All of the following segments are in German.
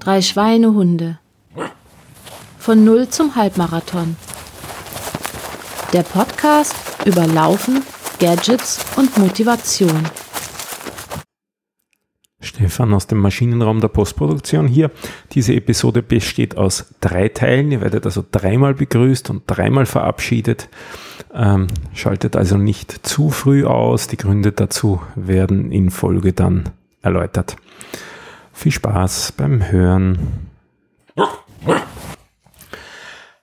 Drei Schweinehunde. Von Null zum Halbmarathon. Der Podcast über Laufen, Gadgets und Motivation. Stefan aus dem Maschinenraum der Postproduktion hier. Diese Episode besteht aus drei Teilen. Ihr werdet also dreimal begrüßt und dreimal verabschiedet. Ähm, schaltet also nicht zu früh aus. Die Gründe dazu werden in Folge dann erläutert. Viel Spaß beim Hören.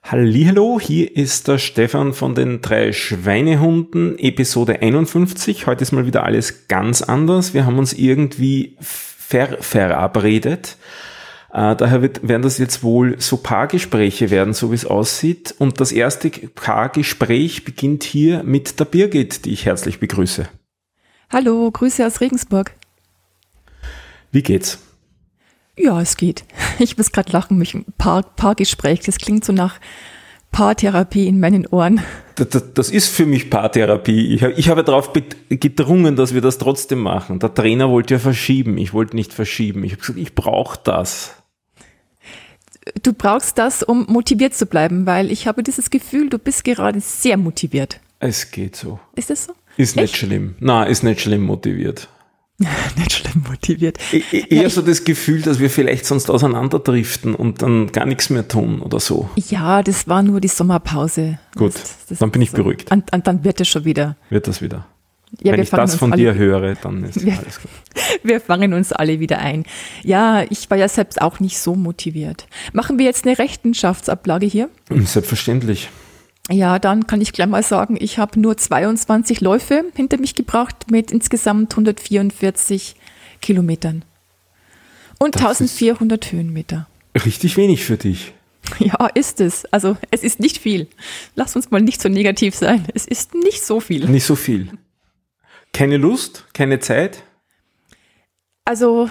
Hallo, hier ist der Stefan von den drei Schweinehunden, Episode 51. Heute ist mal wieder alles ganz anders. Wir haben uns irgendwie ver verabredet. Äh, daher wird, werden das jetzt wohl so Paargespräche werden, so wie es aussieht. Und das erste Paargespräch beginnt hier mit der Birgit, die ich herzlich begrüße. Hallo, Grüße aus Regensburg. Wie geht's? Ja, es geht. Ich muss gerade lachen, mich Paar, Paargespräch. Das klingt so nach Paartherapie in meinen Ohren. Das, das, das ist für mich Paartherapie. Ich, ich habe darauf gedrungen, dass wir das trotzdem machen. Der Trainer wollte ja verschieben. Ich wollte nicht verschieben. Ich habe gesagt, ich brauche das. Du brauchst das, um motiviert zu bleiben, weil ich habe dieses Gefühl, du bist gerade sehr motiviert. Es geht so. Ist das so? Ist Echt? nicht schlimm. Na, ist nicht schlimm motiviert. nicht schlimm motiviert. E, e eher so das Gefühl, dass wir vielleicht sonst auseinanderdriften und dann gar nichts mehr tun oder so. Ja, das war nur die Sommerpause. Gut, das, das dann bin ich beruhigt. Und, und, dann wird es schon wieder. Wird das wieder. Ja, Wenn ich das von dir höre, dann ist wir, alles gut. Wir fangen uns alle wieder ein. Ja, ich war ja selbst auch nicht so motiviert. Machen wir jetzt eine Rechenschaftsablage hier? Selbstverständlich. Ja, dann kann ich gleich mal sagen, ich habe nur 22 Läufe hinter mich gebracht mit insgesamt 144 Kilometern und das 1400 Höhenmeter. Richtig wenig für dich. Ja, ist es. Also es ist nicht viel. Lass uns mal nicht so negativ sein. Es ist nicht so viel. Nicht so viel. Keine Lust, keine Zeit? Also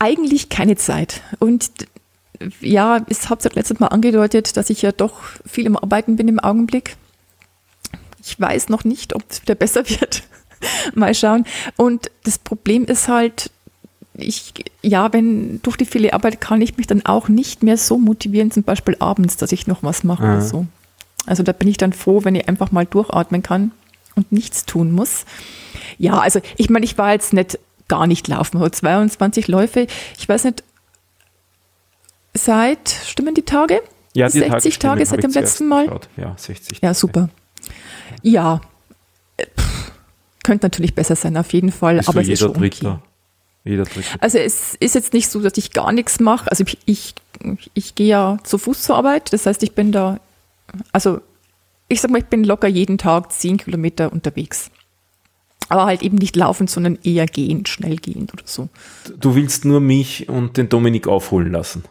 eigentlich keine Zeit. Und ja, ich habe es ja letztes Mal angedeutet, dass ich ja doch viel im Arbeiten bin im Augenblick. Ich weiß noch nicht, ob es wieder besser wird. Mal schauen. Und das Problem ist halt, ich, ja, wenn durch die viele Arbeit kann ich mich dann auch nicht mehr so motivieren, zum Beispiel abends, dass ich noch was mache. Mhm. So. Also da bin ich dann froh, wenn ich einfach mal durchatmen kann und nichts tun muss. Ja, also ich meine, ich war jetzt nicht gar nicht laufen, aber 22 Läufe. Ich weiß nicht, seit, stimmen die Tage? Ja, die 60 Tage, Tage seit dem letzten Mal? Geschaut. Ja, 60 Tage. Ja, super. Ja, Pff, könnte natürlich besser sein, auf jeden Fall. Ist aber es ist schon. Okay. Jeder Dritte. Also es ist jetzt nicht so, dass ich gar nichts mache. Also ich, ich, ich gehe ja zu Fuß zur Arbeit. Das heißt, ich bin da, also ich sag mal, ich bin locker jeden Tag 10 Kilometer unterwegs. Aber halt eben nicht laufend, sondern eher gehend, schnell gehend oder so. Du willst nur mich und den Dominik aufholen lassen.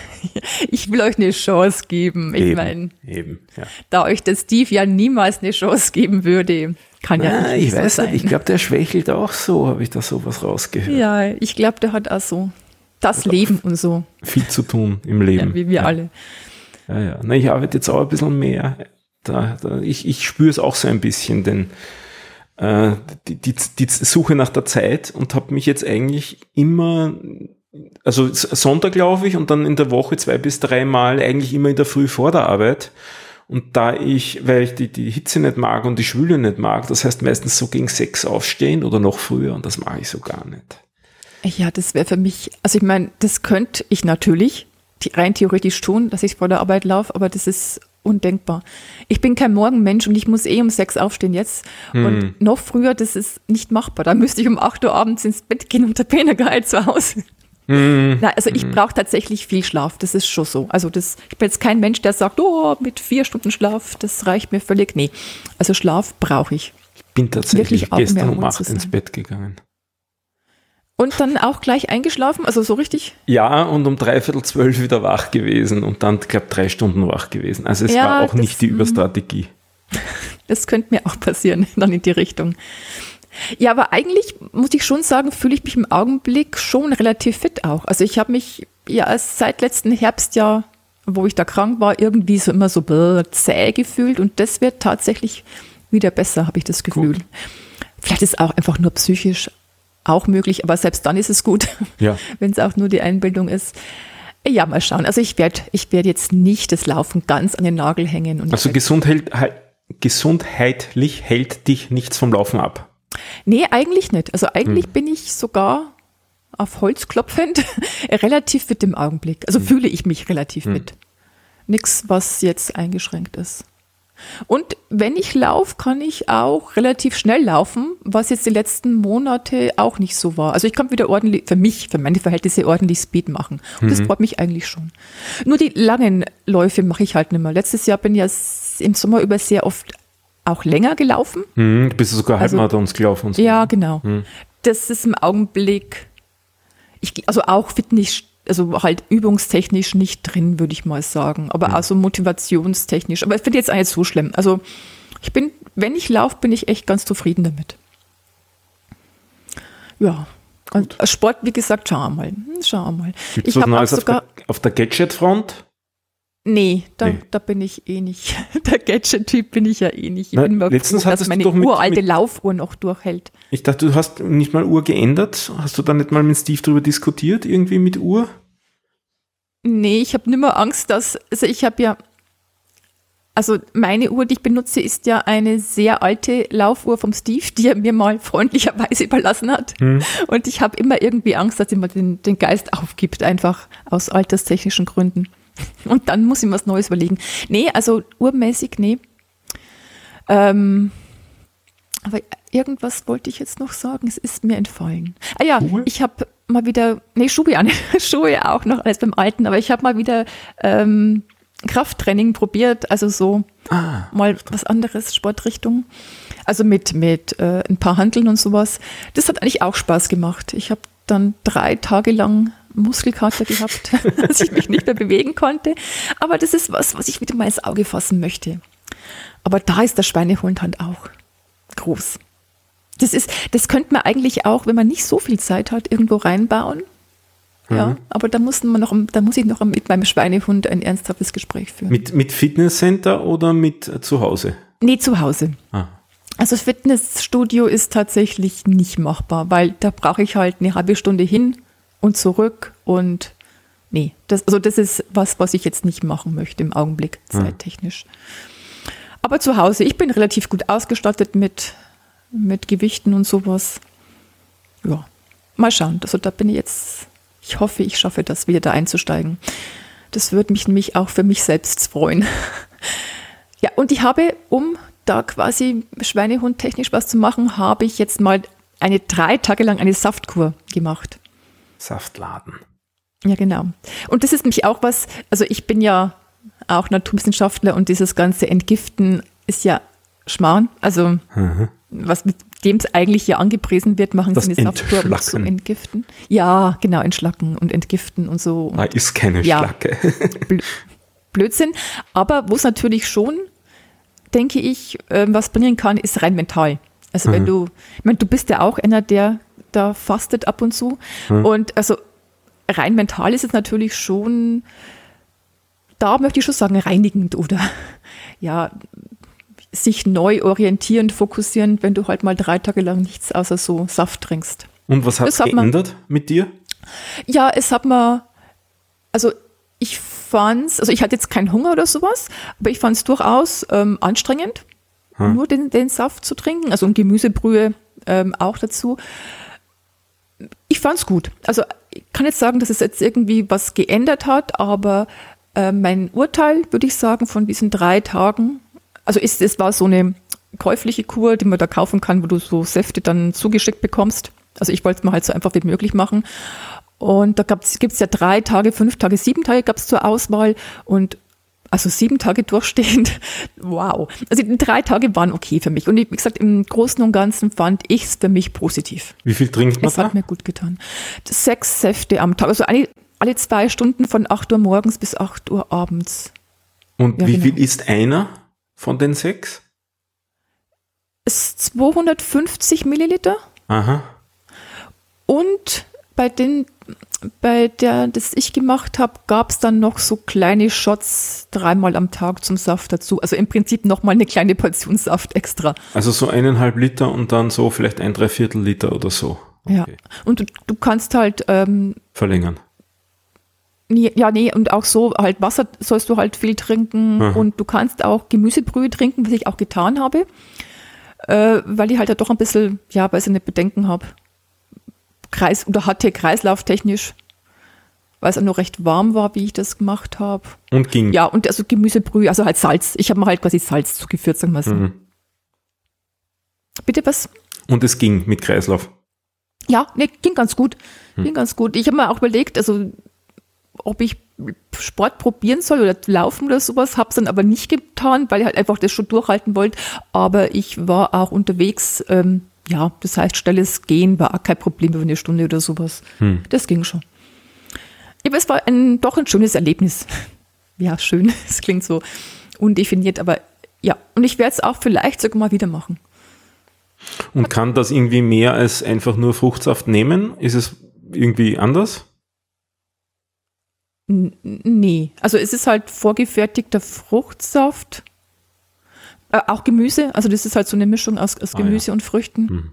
Ich will euch eine Chance geben. Ich meine, ja. da euch der Steve ja niemals eine Chance geben würde, kann Na, ja nicht Ich so weiß sein. nicht, ich glaube, der schwächelt auch so, habe ich da sowas rausgehört. Ja, ich glaube, der hat auch so das Leben und so. Viel zu tun im Leben. Ja, wie wir ja. alle. Ja, ja. Na, ich arbeite jetzt auch ein bisschen mehr. Da, da, ich ich spüre es auch so ein bisschen, denn äh, die, die, die Suche nach der Zeit und habe mich jetzt eigentlich immer also Sonntag laufe ich und dann in der Woche zwei bis drei Mal eigentlich immer in der Früh vor der Arbeit. Und da ich, weil ich die, die Hitze nicht mag und die Schwüle nicht mag, das heißt meistens so gegen sechs aufstehen oder noch früher und das mache ich so gar nicht. Ja, das wäre für mich, also ich meine, das könnte ich natürlich rein theoretisch tun, dass ich vor der Arbeit laufe, aber das ist undenkbar. Ich bin kein Morgenmensch und ich muss eh um sechs aufstehen jetzt. Hm. Und noch früher, das ist nicht machbar. Da müsste ich um acht Uhr abends ins Bett gehen und der Pener geil zu Hause. Na, also ich mhm. brauche tatsächlich viel Schlaf, das ist schon so. Also das, ich bin jetzt kein Mensch, der sagt, oh, mit vier Stunden Schlaf, das reicht mir völlig. Nee, also Schlaf brauche ich. Ich bin tatsächlich Wirklich gestern um acht ins Bett gegangen. Und dann auch gleich eingeschlafen, also so richtig? Ja, und um dreiviertel zwölf wieder wach gewesen und dann, glaube drei Stunden wach gewesen. Also es ja, war auch nicht die mhm. Überstrategie. Das könnte mir auch passieren, dann in die Richtung. Ja, aber eigentlich muss ich schon sagen, fühle ich mich im Augenblick schon relativ fit auch. Also ich habe mich ja seit letzten Herbstjahr, wo ich da krank war, irgendwie so immer so zäh gefühlt und das wird tatsächlich wieder besser, habe ich das Gefühl. Gut. Vielleicht ist es auch einfach nur psychisch auch möglich, aber selbst dann ist es gut, Ja. wenn es auch nur die Einbildung ist. Ja, mal schauen. Also ich werde ich werd jetzt nicht das Laufen ganz an den Nagel hängen. Und Also werd- gesundheit, hei- gesundheitlich hält dich nichts vom Laufen ab. Nee, eigentlich nicht. Also eigentlich Hm. bin ich sogar auf Holz klopfend relativ fit im Augenblick. Hm. Also fühle ich mich relativ fit. Nix, was jetzt eingeschränkt ist. Und wenn ich laufe, kann ich auch relativ schnell laufen, was jetzt die letzten Monate auch nicht so war. Also ich kann wieder ordentlich, für mich, für meine Verhältnisse ordentlich Speed machen. Und das freut mich eigentlich schon. Nur die langen Läufe mache ich halt nicht mehr. Letztes Jahr bin ich ja im Sommer über sehr oft auch länger gelaufen. Hm, du bist sogar Also- Halbmarathons gelaufen und so. Ja, genau. Hm. Das ist im Augenblick, ich, also auch Fitness, also halt übungstechnisch nicht drin, würde ich mal sagen. Aber Hm. also motivationstechnisch. Aber ich finde jetzt auch nicht so schlimm. Also ich bin, wenn ich laufe, bin ich echt ganz zufrieden damit. Ja. Und Sport, wie gesagt, schau mal. Hm, Schau mal. Gibt's Ich was habe auch Neues auf der, auf der Gadget-Front? Nee, da, Nee. da bin ich eh nicht. Der Gadget-Typ bin ich ja eh nicht. Ich Na, bin mal letztens froh, dass meine mit- uralte mit- Laufuhr noch durchhält. Ich dachte, du hast nicht mal Uhr geändert. Hast du da nicht mal mit Steve drüber diskutiert, irgendwie mit Uhr? Nee, ich habe nimmer Angst, dass, also ich habe ja, also meine Uhr, die ich benutze, ist ja eine sehr alte Laufuhr vom Steve, die er mir mal freundlicherweise überlassen hat. Und ich habe immer irgendwie Angst, dass jemand den, den Geist aufgibt, einfach aus alterstechnischen Gründen. Und dann muss ich mir was Neues überlegen. Nee, also urmäßig, nee. Ähm, aber irgendwas wollte ich jetzt noch sagen, es ist mir entfallen. Ah ja, Schuhe? ich habe mal wieder, nee, Schuhe nicht, Schuhe auch noch, alles beim Alten, aber ich habe mal wieder ähm, Krafttraining probiert, also so Ah, mal was anderes, Sportrichtung. Also mit, mit äh, ein paar Handeln und sowas. Das hat eigentlich auch Spaß gemacht. Ich habe dann drei Tage lang Muskelkater gehabt, dass ich mich nicht mehr bewegen konnte. Aber das ist was, was ich wieder mal ins Auge fassen möchte. Aber da ist der Schweinehund halt auch groß. Das ist, das könnte man eigentlich auch, wenn man nicht so viel Zeit hat, irgendwo reinbauen. Ja, aber da muss man noch, da muss ich noch mit meinem Schweinehund ein ernsthaftes Gespräch führen. mit, mit Fitnesscenter oder mit äh, zu Hause? Nee, zu Hause. Ah. Also Fitnessstudio ist tatsächlich nicht machbar, weil da brauche ich halt eine halbe Stunde hin und zurück und nee, das, also das ist was, was ich jetzt nicht machen möchte im Augenblick, zeittechnisch. Aber zu Hause, ich bin relativ gut ausgestattet mit, mit Gewichten und sowas. Ja, mal schauen. Also da bin ich jetzt, ich hoffe, ich schaffe das, wieder da einzusteigen. Das würde mich nämlich auch für mich selbst freuen. Ja, und ich habe, um da quasi schweinehundtechnisch was zu machen, habe ich jetzt mal eine drei Tage lang eine Saftkur gemacht. Saftladen. Ja, genau. Und das ist nämlich auch was, also ich bin ja auch Naturwissenschaftler und dieses ganze Entgiften ist ja Schmarrn. Also was mit dem es eigentlich ja angepriesen wird, machen Das sie eine Saftkur um zu Entschlacken. entgiften. Ja, genau, entschlacken und entgiften und so. Ah, ist keine Ja. Schlacke. Blö- Blödsinn. Aber wo es natürlich schon, denke ich, ähm, was bringen kann, ist rein mental. Also wenn du, ich meine, du bist ja auch einer, der da fastet ab und zu. Und also rein mental ist es natürlich schon, da möchte ich schon sagen, reinigend oder ja, sich neu orientierend, fokussierend, wenn du halt mal drei Tage lang nichts außer so Saft trinkst. Und was hat Das hat man- geändert mit dir? Ja, es hat mir, also ich fand's, also ich hatte jetzt keinen Hunger oder sowas, aber ich fand es durchaus ähm, anstrengend, nur den, den Saft zu trinken, also und Gemüsebrühe ähm, auch dazu. Ich fand's gut. Also ich kann jetzt sagen, dass es jetzt irgendwie was geändert hat, aber äh, mein Urteil, würde ich sagen, von diesen drei Tagen, also ist, es war so eine käufliche Kur, die man da kaufen kann, wo du so Säfte dann zugeschickt bekommst. Also ich wollte es mir halt so einfach wie möglich machen. Und da gibt es ja drei Tage, fünf Tage, sieben Tage gab es zur Auswahl und also sieben Tage durchstehend, wow. Also die drei Tage waren okay für mich. Und wie gesagt, im Großen und Ganzen fand ich es für mich positiv. Wie viel trinkt man Es da? hat mir gut getan. Sechs Säfte am Tag, also alle, alle zwei Stunden von 8 Uhr morgens bis 8 Uhr abends. Und Ja, wie genau. viel ist einer von den sechs? Es ist 250 Milliliter Aha. und bei den, bei der, das ich gemacht habe, gab es dann noch so kleine Shots dreimal am Tag zum Saft dazu. Also im Prinzip nochmal eine kleine Portion Saft extra. Also so eineinhalb Liter und dann so vielleicht ein Dreiviertel Liter oder so. Ja. Und du, du kannst halt ähm, Verlängern. Ja, nee, und auch so halt Wasser sollst du halt viel trinken Aha. und du kannst auch Gemüsebrühe trinken, was ich auch getan habe, äh, weil ich halt da doch ein bisschen, ja, weiß ich nicht, Bedenken habe. Kreis oder hatte kreislauftechnisch, weil es auch noch recht warm war, wie ich das gemacht habe. Und ging. Ja, und also Gemüsebrühe, also halt Salz. Ich habe mir halt quasi Salz zugeführt, sagen wir so. Mhm. Bitte was? Und es ging mit Kreislauf. Ja, nee, ging ganz gut. Hm. Ging ganz gut. Ich habe mir auch überlegt, also ob ich Sport probieren soll oder laufen oder sowas, habe es dann aber nicht getan, weil ich halt einfach das schon durchhalten wollte. Aber ich war auch unterwegs, ähm, ja, das heißt, schnelles Gehen war auch kein Problem über eine Stunde oder sowas. Hm. Das ging schon. Aber es war ein, doch ein schönes Erlebnis. Ja, schön, es klingt so undefiniert, aber ja, und ich werde es auch vielleicht sogar mal wieder machen. Und kann das irgendwie mehr als einfach nur Fruchtsaft nehmen? Ist es irgendwie anders? N- Nee, also es ist halt vorgefertigter Fruchtsaft, äh, auch Gemüse, also das ist halt so eine Mischung aus, aus Ah, ja. Gemüse und Früchten. Hm.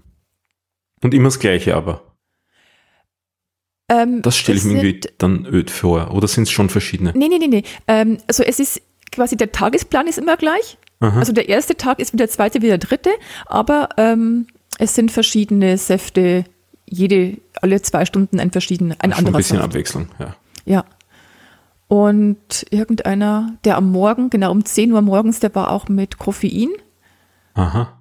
Und immer das Gleiche aber. Ähm, Das stelle ich mir irgendwie dann öd vor. Oder sind es schon verschiedene? Nee, nee, nee, nee. Ähm, also es ist quasi der Tagesplan ist immer gleich. Aha. Also der erste Tag ist wie der zweite, wie der dritte, aber ähm, es sind verschiedene Säfte, jede, alle zwei Stunden ein verschiedener, ein ein anderer bisschen Saft. Abwechslung, ja. Ja. Und irgendeiner, der am Morgen, genau um 10 Uhr morgens, der war auch mit Koffein. Aha.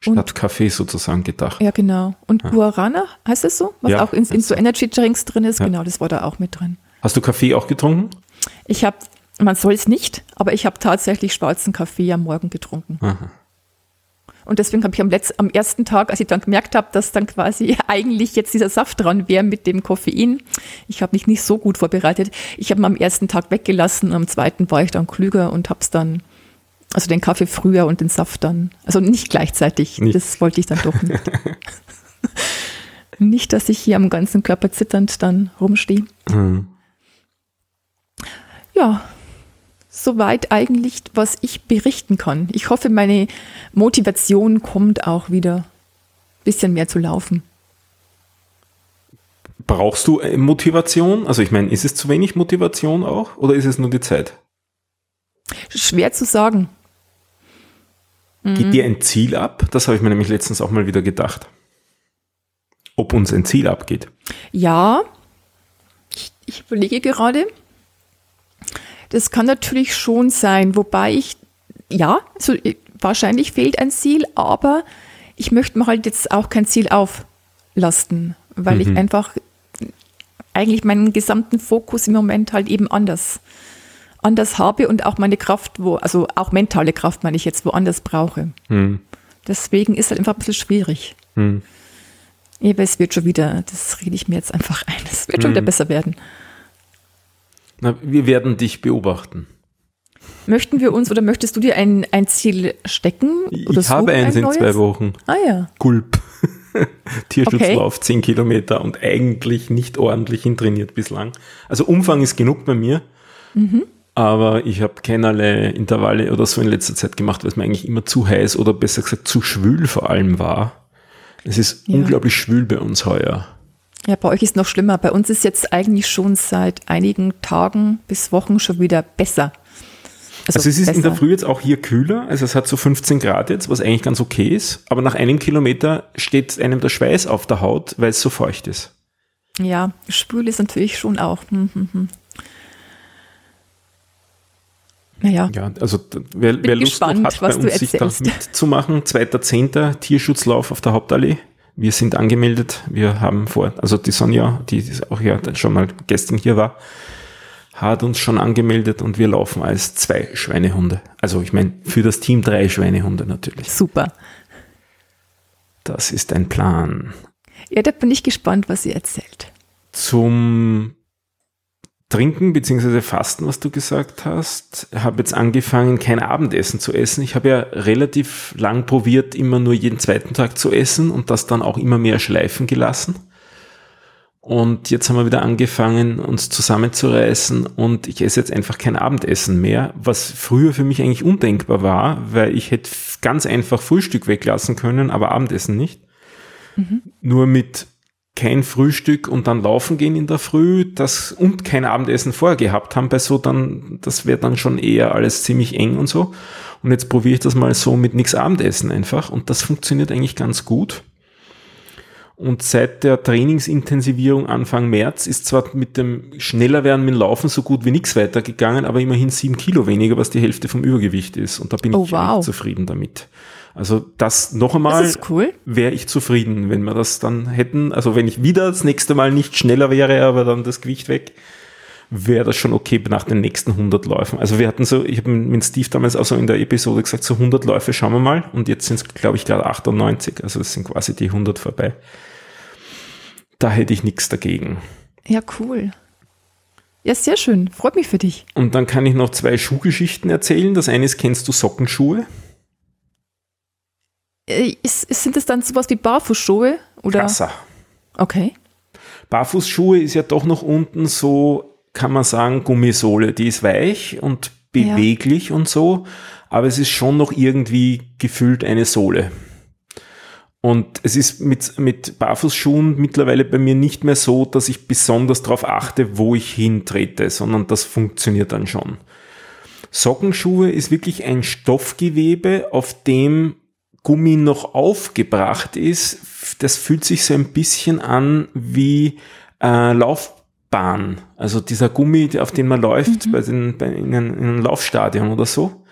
Statt Kaffee sozusagen gedacht. Ja, genau. Und Ja. Guarana, heißt das so? Was Ja, auch in, in so. Energy Drinks drin ist, Ja. genau, das war da auch mit drin. Hast du Kaffee auch getrunken? Ich habe, man soll es nicht, aber ich habe tatsächlich schwarzen Kaffee am Morgen getrunken. Aha. Und deswegen habe ich am, letz-, am ersten Tag, als ich dann gemerkt habe, dass dann quasi eigentlich jetzt dieser Saft dran wäre mit dem Koffein, ich habe mich nicht so gut vorbereitet, ich habe ihn am ersten Tag weggelassen, am zweiten war ich dann klüger und habe es dann, also den Kaffee früher und den Saft dann, also nicht gleichzeitig, Nicht. das wollte ich dann doch nicht. nicht, dass ich hier am ganzen Körper zitternd dann rumstehe. Hm. Ja, soweit eigentlich, was ich berichten kann. Ich hoffe, meine Motivation kommt auch wieder ein bisschen mehr zu laufen. Brauchst du äh, Motivation? Also ich meine, ist es zu wenig Motivation auch oder ist es nur die Zeit? Schwer zu sagen. Mhm. Geht dir ein Ziel ab? Das habe ich mir nämlich letztens auch mal wieder gedacht. Ob uns ein Ziel abgeht. Ja, ich, ich überlege gerade. Das kann natürlich schon sein, wobei ich, ja, so, äh, wahrscheinlich fehlt ein Ziel, aber ich möchte mir halt jetzt auch kein Ziel auflasten, weil Mhm. ich einfach eigentlich meinen gesamten Fokus im Moment halt eben anders, anders habe und auch meine Kraft, wo, also auch mentale Kraft meine ich jetzt, woanders brauche. Hm. Deswegen ist halt einfach ein bisschen schwierig. Hm. Aber es wird schon wieder, das rede ich mir jetzt einfach ein, es wird schon Mhm. wieder besser werden. Na, wir werden dich beobachten. Möchten wir uns oder möchtest du dir ein, ein Ziel stecken? Oder ich habe eins ein in zwei neues? Wochen. Ah ja. Gulp. Tierschutzlauf, 10 Kilometer und eigentlich nicht ordentlich hintrainiert bislang. Also Umfang ist genug bei mir, Mhm. aber ich habe keinerlei Intervalle oder so in letzter Zeit gemacht, weil es mir eigentlich immer zu heiß oder besser gesagt zu schwül vor allem war. Es ist Ja. unglaublich schwül bei uns heuer. Ja, bei euch ist noch schlimmer. Bei uns ist jetzt eigentlich schon seit einigen Tagen bis Wochen schon wieder besser. Also, es ist in der besser. Früh jetzt auch hier kühler, also es hat so 15 Grad jetzt, was eigentlich ganz okay ist, aber nach einem Kilometer steht einem der Schweiß auf der Haut, weil es so feucht ist. Ja, schwül ist natürlich schon auch. Hm, hm, hm. Naja, Ja, also wer, wer Lust gespannt, hat, was bei uns sich da erzählst. mitzumachen, 2.10. Tierschutzlauf auf der Hauptallee. Wir sind angemeldet, wir haben vor, also die Sonja, die auch ja dann schon mal gestern hier war, hat uns schon angemeldet und wir laufen als zwei Schweinehunde. Also ich meine, für das Team drei Schweinehunde natürlich. super. Das ist ein Plan. Ja, da bin ich gespannt, was ihr erzählt. Zum Trinken bzw. Fasten, was du gesagt hast, habe jetzt angefangen, kein Abendessen zu essen. Ich habe ja relativ lang probiert, immer nur jeden zweiten Tag zu essen und das dann auch immer mehr schleifen gelassen. Und jetzt haben wir wieder angefangen, uns zusammenzureißen und ich esse jetzt einfach kein Abendessen mehr, was früher für mich eigentlich undenkbar war, weil ich hätte ganz einfach Frühstück weglassen können, aber Abendessen nicht. Nur mit kein Frühstück und dann laufen gehen in der Früh, das und kein Abendessen vorher gehabt haben, bei so dann, das wäre dann schon eher alles ziemlich eng und so. Und jetzt probiere ich das mal so mit nichts Abendessen einfach und das funktioniert eigentlich ganz gut. Und seit der Trainingsintensivierung Anfang März ist zwar mit dem schneller werden mit dem Laufen so gut wie nichts weitergegangen, aber immerhin sieben Kilo weniger, was die Hälfte vom Übergewicht ist. Und da bin Oh, ich wow. zufrieden damit. Also das noch einmal cool. wäre ich zufrieden, wenn wir das dann hätten. Also wenn ich wieder das nächste Mal nicht schneller wäre, aber dann das Gewicht weg, wäre das schon okay nach den nächsten 100 Läufen. Also wir hatten so, ich habe mit Steve damals auch so in der Episode gesagt, so 100 Läufe schauen wir mal und jetzt sind es, glaube ich, gerade 98. Also es sind quasi die 100 vorbei. Da hätte ich nichts dagegen. Ja, cool. Ja, sehr schön. Freut mich für dich. Und dann kann ich noch zwei Schuhgeschichten erzählen. Das eine ist, kennst du Sockenschuhe? Äh, Ist, sind das dann sowas wie Barfußschuhe? Oder? Krasser. Okay. Barfußschuhe ist ja doch noch unten so, kann man sagen, Gummisohle. Die ist weich und beweglich und so, aber es ist schon noch irgendwie gefüllt eine Sohle. Und es ist mit, mit Barfußschuhen mittlerweile bei mir nicht mehr so, dass ich besonders darauf achte, wo ich hintrete, sondern das funktioniert dann schon. Sockenschuhe ist wirklich ein Stoffgewebe, auf dem Gummi noch aufgebracht ist. Das fühlt sich so ein bisschen an wie äh, Laufbahn. Also dieser Gummi, auf den man läuft bei den, bei, in, einem, in einem Laufstadion oder so.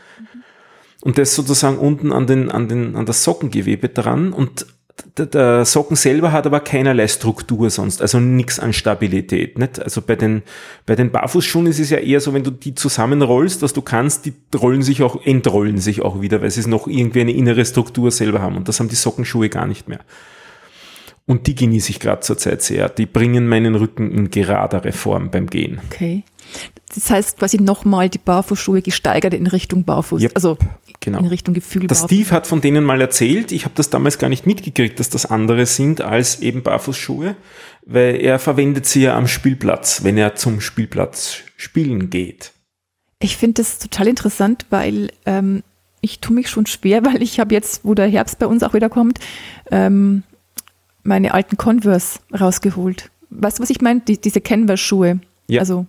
Und das sozusagen unten an, den, an, den, an das Sockengewebe dran. Und der, Socken selber hat aber keinerlei Struktur sonst, also nichts an Stabilität. Nicht? Also bei den, bei den Barfußschuhen ist es ja eher so, wenn du die zusammenrollst, was du kannst, die rollen sich auch, entrollen sich auch wieder, weil sie noch irgendwie eine innere Struktur selber haben. Und das haben die Sockenschuhe gar nicht mehr. Und die genieße ich gerade zurzeit sehr. Die bringen meinen Rücken in geradere Form beim Gehen. Okay. Das heißt quasi nochmal die Barfußschuhe gesteigert in Richtung Barfuß. Yep. Also Genau. in Richtung Gefühl Barfuß. Steve hat von denen mal erzählt, ich habe das damals gar nicht mitgekriegt, dass das andere sind als eben Barfußschuhe, weil er verwendet sie ja am Spielplatz, wenn er zum Spielplatz spielen geht. Ich finde das total interessant, weil ähm, ich tue mich schon schwer, weil ich habe jetzt, wo der Herbst bei uns auch wieder kommt, ähm, meine alten Converse rausgeholt. Weißt du, was ich meine? Die, diese Canvas-Schuhe. Ja. Also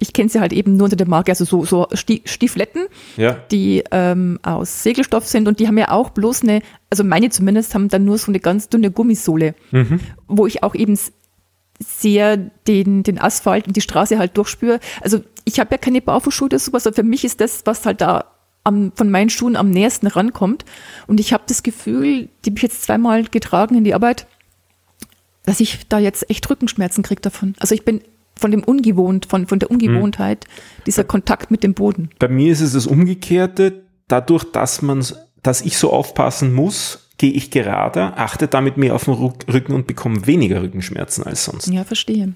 ich kenne sie halt eben nur unter der Marke, also so, so Sti Stiefletten, Ja, die ähm, aus Segelstoff sind und die haben ja auch bloß eine, also meine zumindest, haben dann nur so eine ganz dünne Gummisohle, wo ich auch eben sehr den, den Asphalt und die Straße halt durchspüre. Also ich habe ja keine Barfußschuhe oder sowas, aber für mich ist das, was halt da am, von meinen Schuhen am nächsten rankommt. Und ich habe das Gefühl, die habe ich jetzt zweimal getragen in die Arbeit, dass ich da jetzt echt Rückenschmerzen kriege davon. Also ich bin von dem Ungewohnt, von, von der Ungewohntheit, dieser Kontakt mit dem Boden. bei mir ist es das Umgekehrte. Dadurch, dass man, dass ich so aufpassen muss, gehe ich gerader, achte damit mehr auf den Rücken und bekomme weniger Rückenschmerzen als sonst. Ja, verstehe.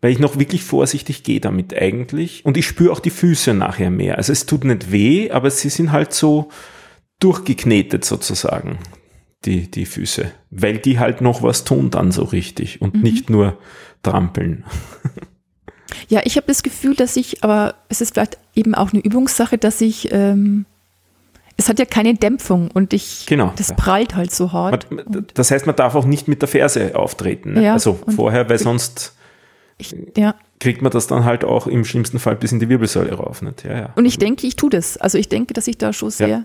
weil ich noch wirklich vorsichtig gehe damit eigentlich. Und ich spüre auch die Füße nachher mehr. Also es tut nicht weh, aber sie sind halt so durchgeknetet sozusagen, die, die Füße. Weil die halt noch was tun dann so richtig und nicht nur trampeln. Ja, ich habe das Gefühl, dass ich, aber es ist vielleicht eben auch eine Übungssache, dass ich, ähm, es hat ja keine Dämpfung und ich, Genau, das prallt halt so hart. Man, das heißt, man darf auch nicht mit der Ferse auftreten. Ne? Ja, also vorher, weil sonst Ich, ja. kriegt man das dann halt auch im schlimmsten Fall bis in die Wirbelsäule rauf. Nicht? Ja, ja. Und ich denke, ich tue das. Also ich denke, dass ich da schon sehr,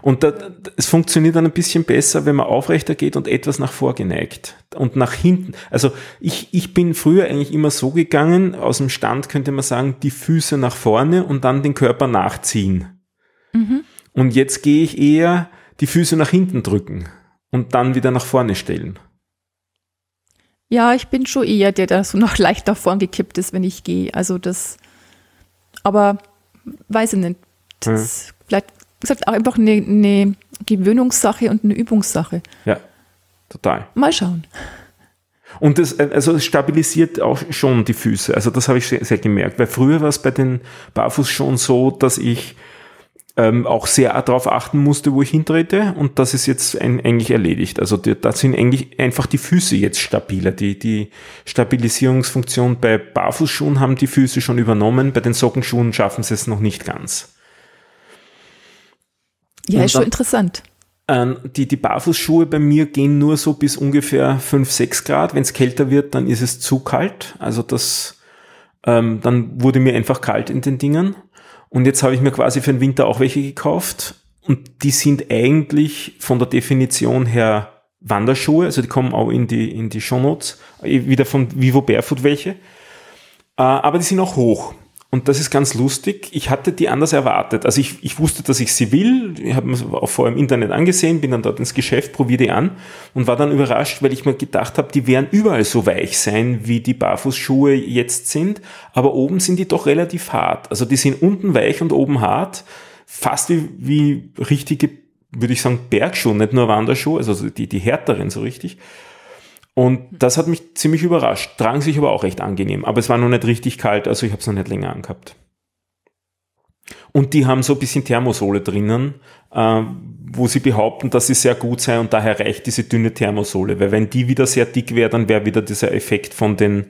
Und da, es funktioniert dann ein bisschen besser, wenn man aufrechter geht und etwas nach vorgeneigt und nach hinten. Also ich, ich bin früher eigentlich immer so gegangen, aus dem Stand könnte man sagen, die Füße nach vorne und dann den Körper nachziehen. Und jetzt gehe ich eher die Füße nach hinten drücken und dann wieder nach vorne stellen. ja, ich bin schon eher der, der so nach leicht nach vorn gekippt ist, wenn ich gehe. Also das, aber weiß ich nicht. Das Vielleicht ist halt auch einfach eine, eine Gewöhnungssache und eine Übungssache. Ja, total. Mal schauen. Und das, also es stabilisiert auch schon die Füße. Also das habe ich sehr, sehr gemerkt. Weil früher war es bei den Barfuß schon so, dass ich ähm, auch sehr darauf achten musste, wo ich hintrete. Und das ist jetzt ein, eigentlich erledigt. Also da sind eigentlich einfach die Füße jetzt stabiler. Die, die Stabilisierungsfunktion bei Barfußschuhen haben die Füße schon übernommen. Bei den Sockenschuhen schaffen sie es noch nicht ganz. Ja, Und ist schon interessant. Ähm, die, die Barfußschuhe bei mir gehen nur so bis ungefähr 5, 6 Grad. Wenn es kälter wird, dann ist es zu kalt. Also das, ähm, dann wurde mir einfach kalt in den Dingen. Und jetzt habe ich mir quasi für den Winter auch welche gekauft. Und die sind eigentlich von der Definition her Wanderschuhe, also die kommen auch in die, in die Shownotes, äh, wieder von Vivo Barefoot welche. Äh, aber die sind auch hoch. Und das ist ganz lustig. Ich hatte die anders erwartet. Also ich, ich wusste, dass ich sie will. Ich habe mir auch vorher im Internet angesehen, bin dann dort ins Geschäft, probiere die an und war dann überrascht, weil ich mir gedacht habe, die werden überall so weich sein, wie die Barfußschuhe jetzt sind. Aber oben sind die doch relativ hart. Also die sind unten weich und oben hart. Fast wie, wie richtige, würde ich sagen, Bergschuhe, nicht nur Wanderschuhe, also die, die härteren so richtig. Und das hat mich ziemlich überrascht. Tragen sich aber auch recht angenehm. Aber es war noch nicht richtig kalt, also ich habe es noch nicht länger angehabt. Und die haben so ein bisschen Thermosohle drinnen, äh, wo sie behaupten, dass sie sehr gut sei und daher reicht diese dünne Thermosohle. Weil wenn die wieder sehr dick wäre, dann wäre wieder dieser Effekt von den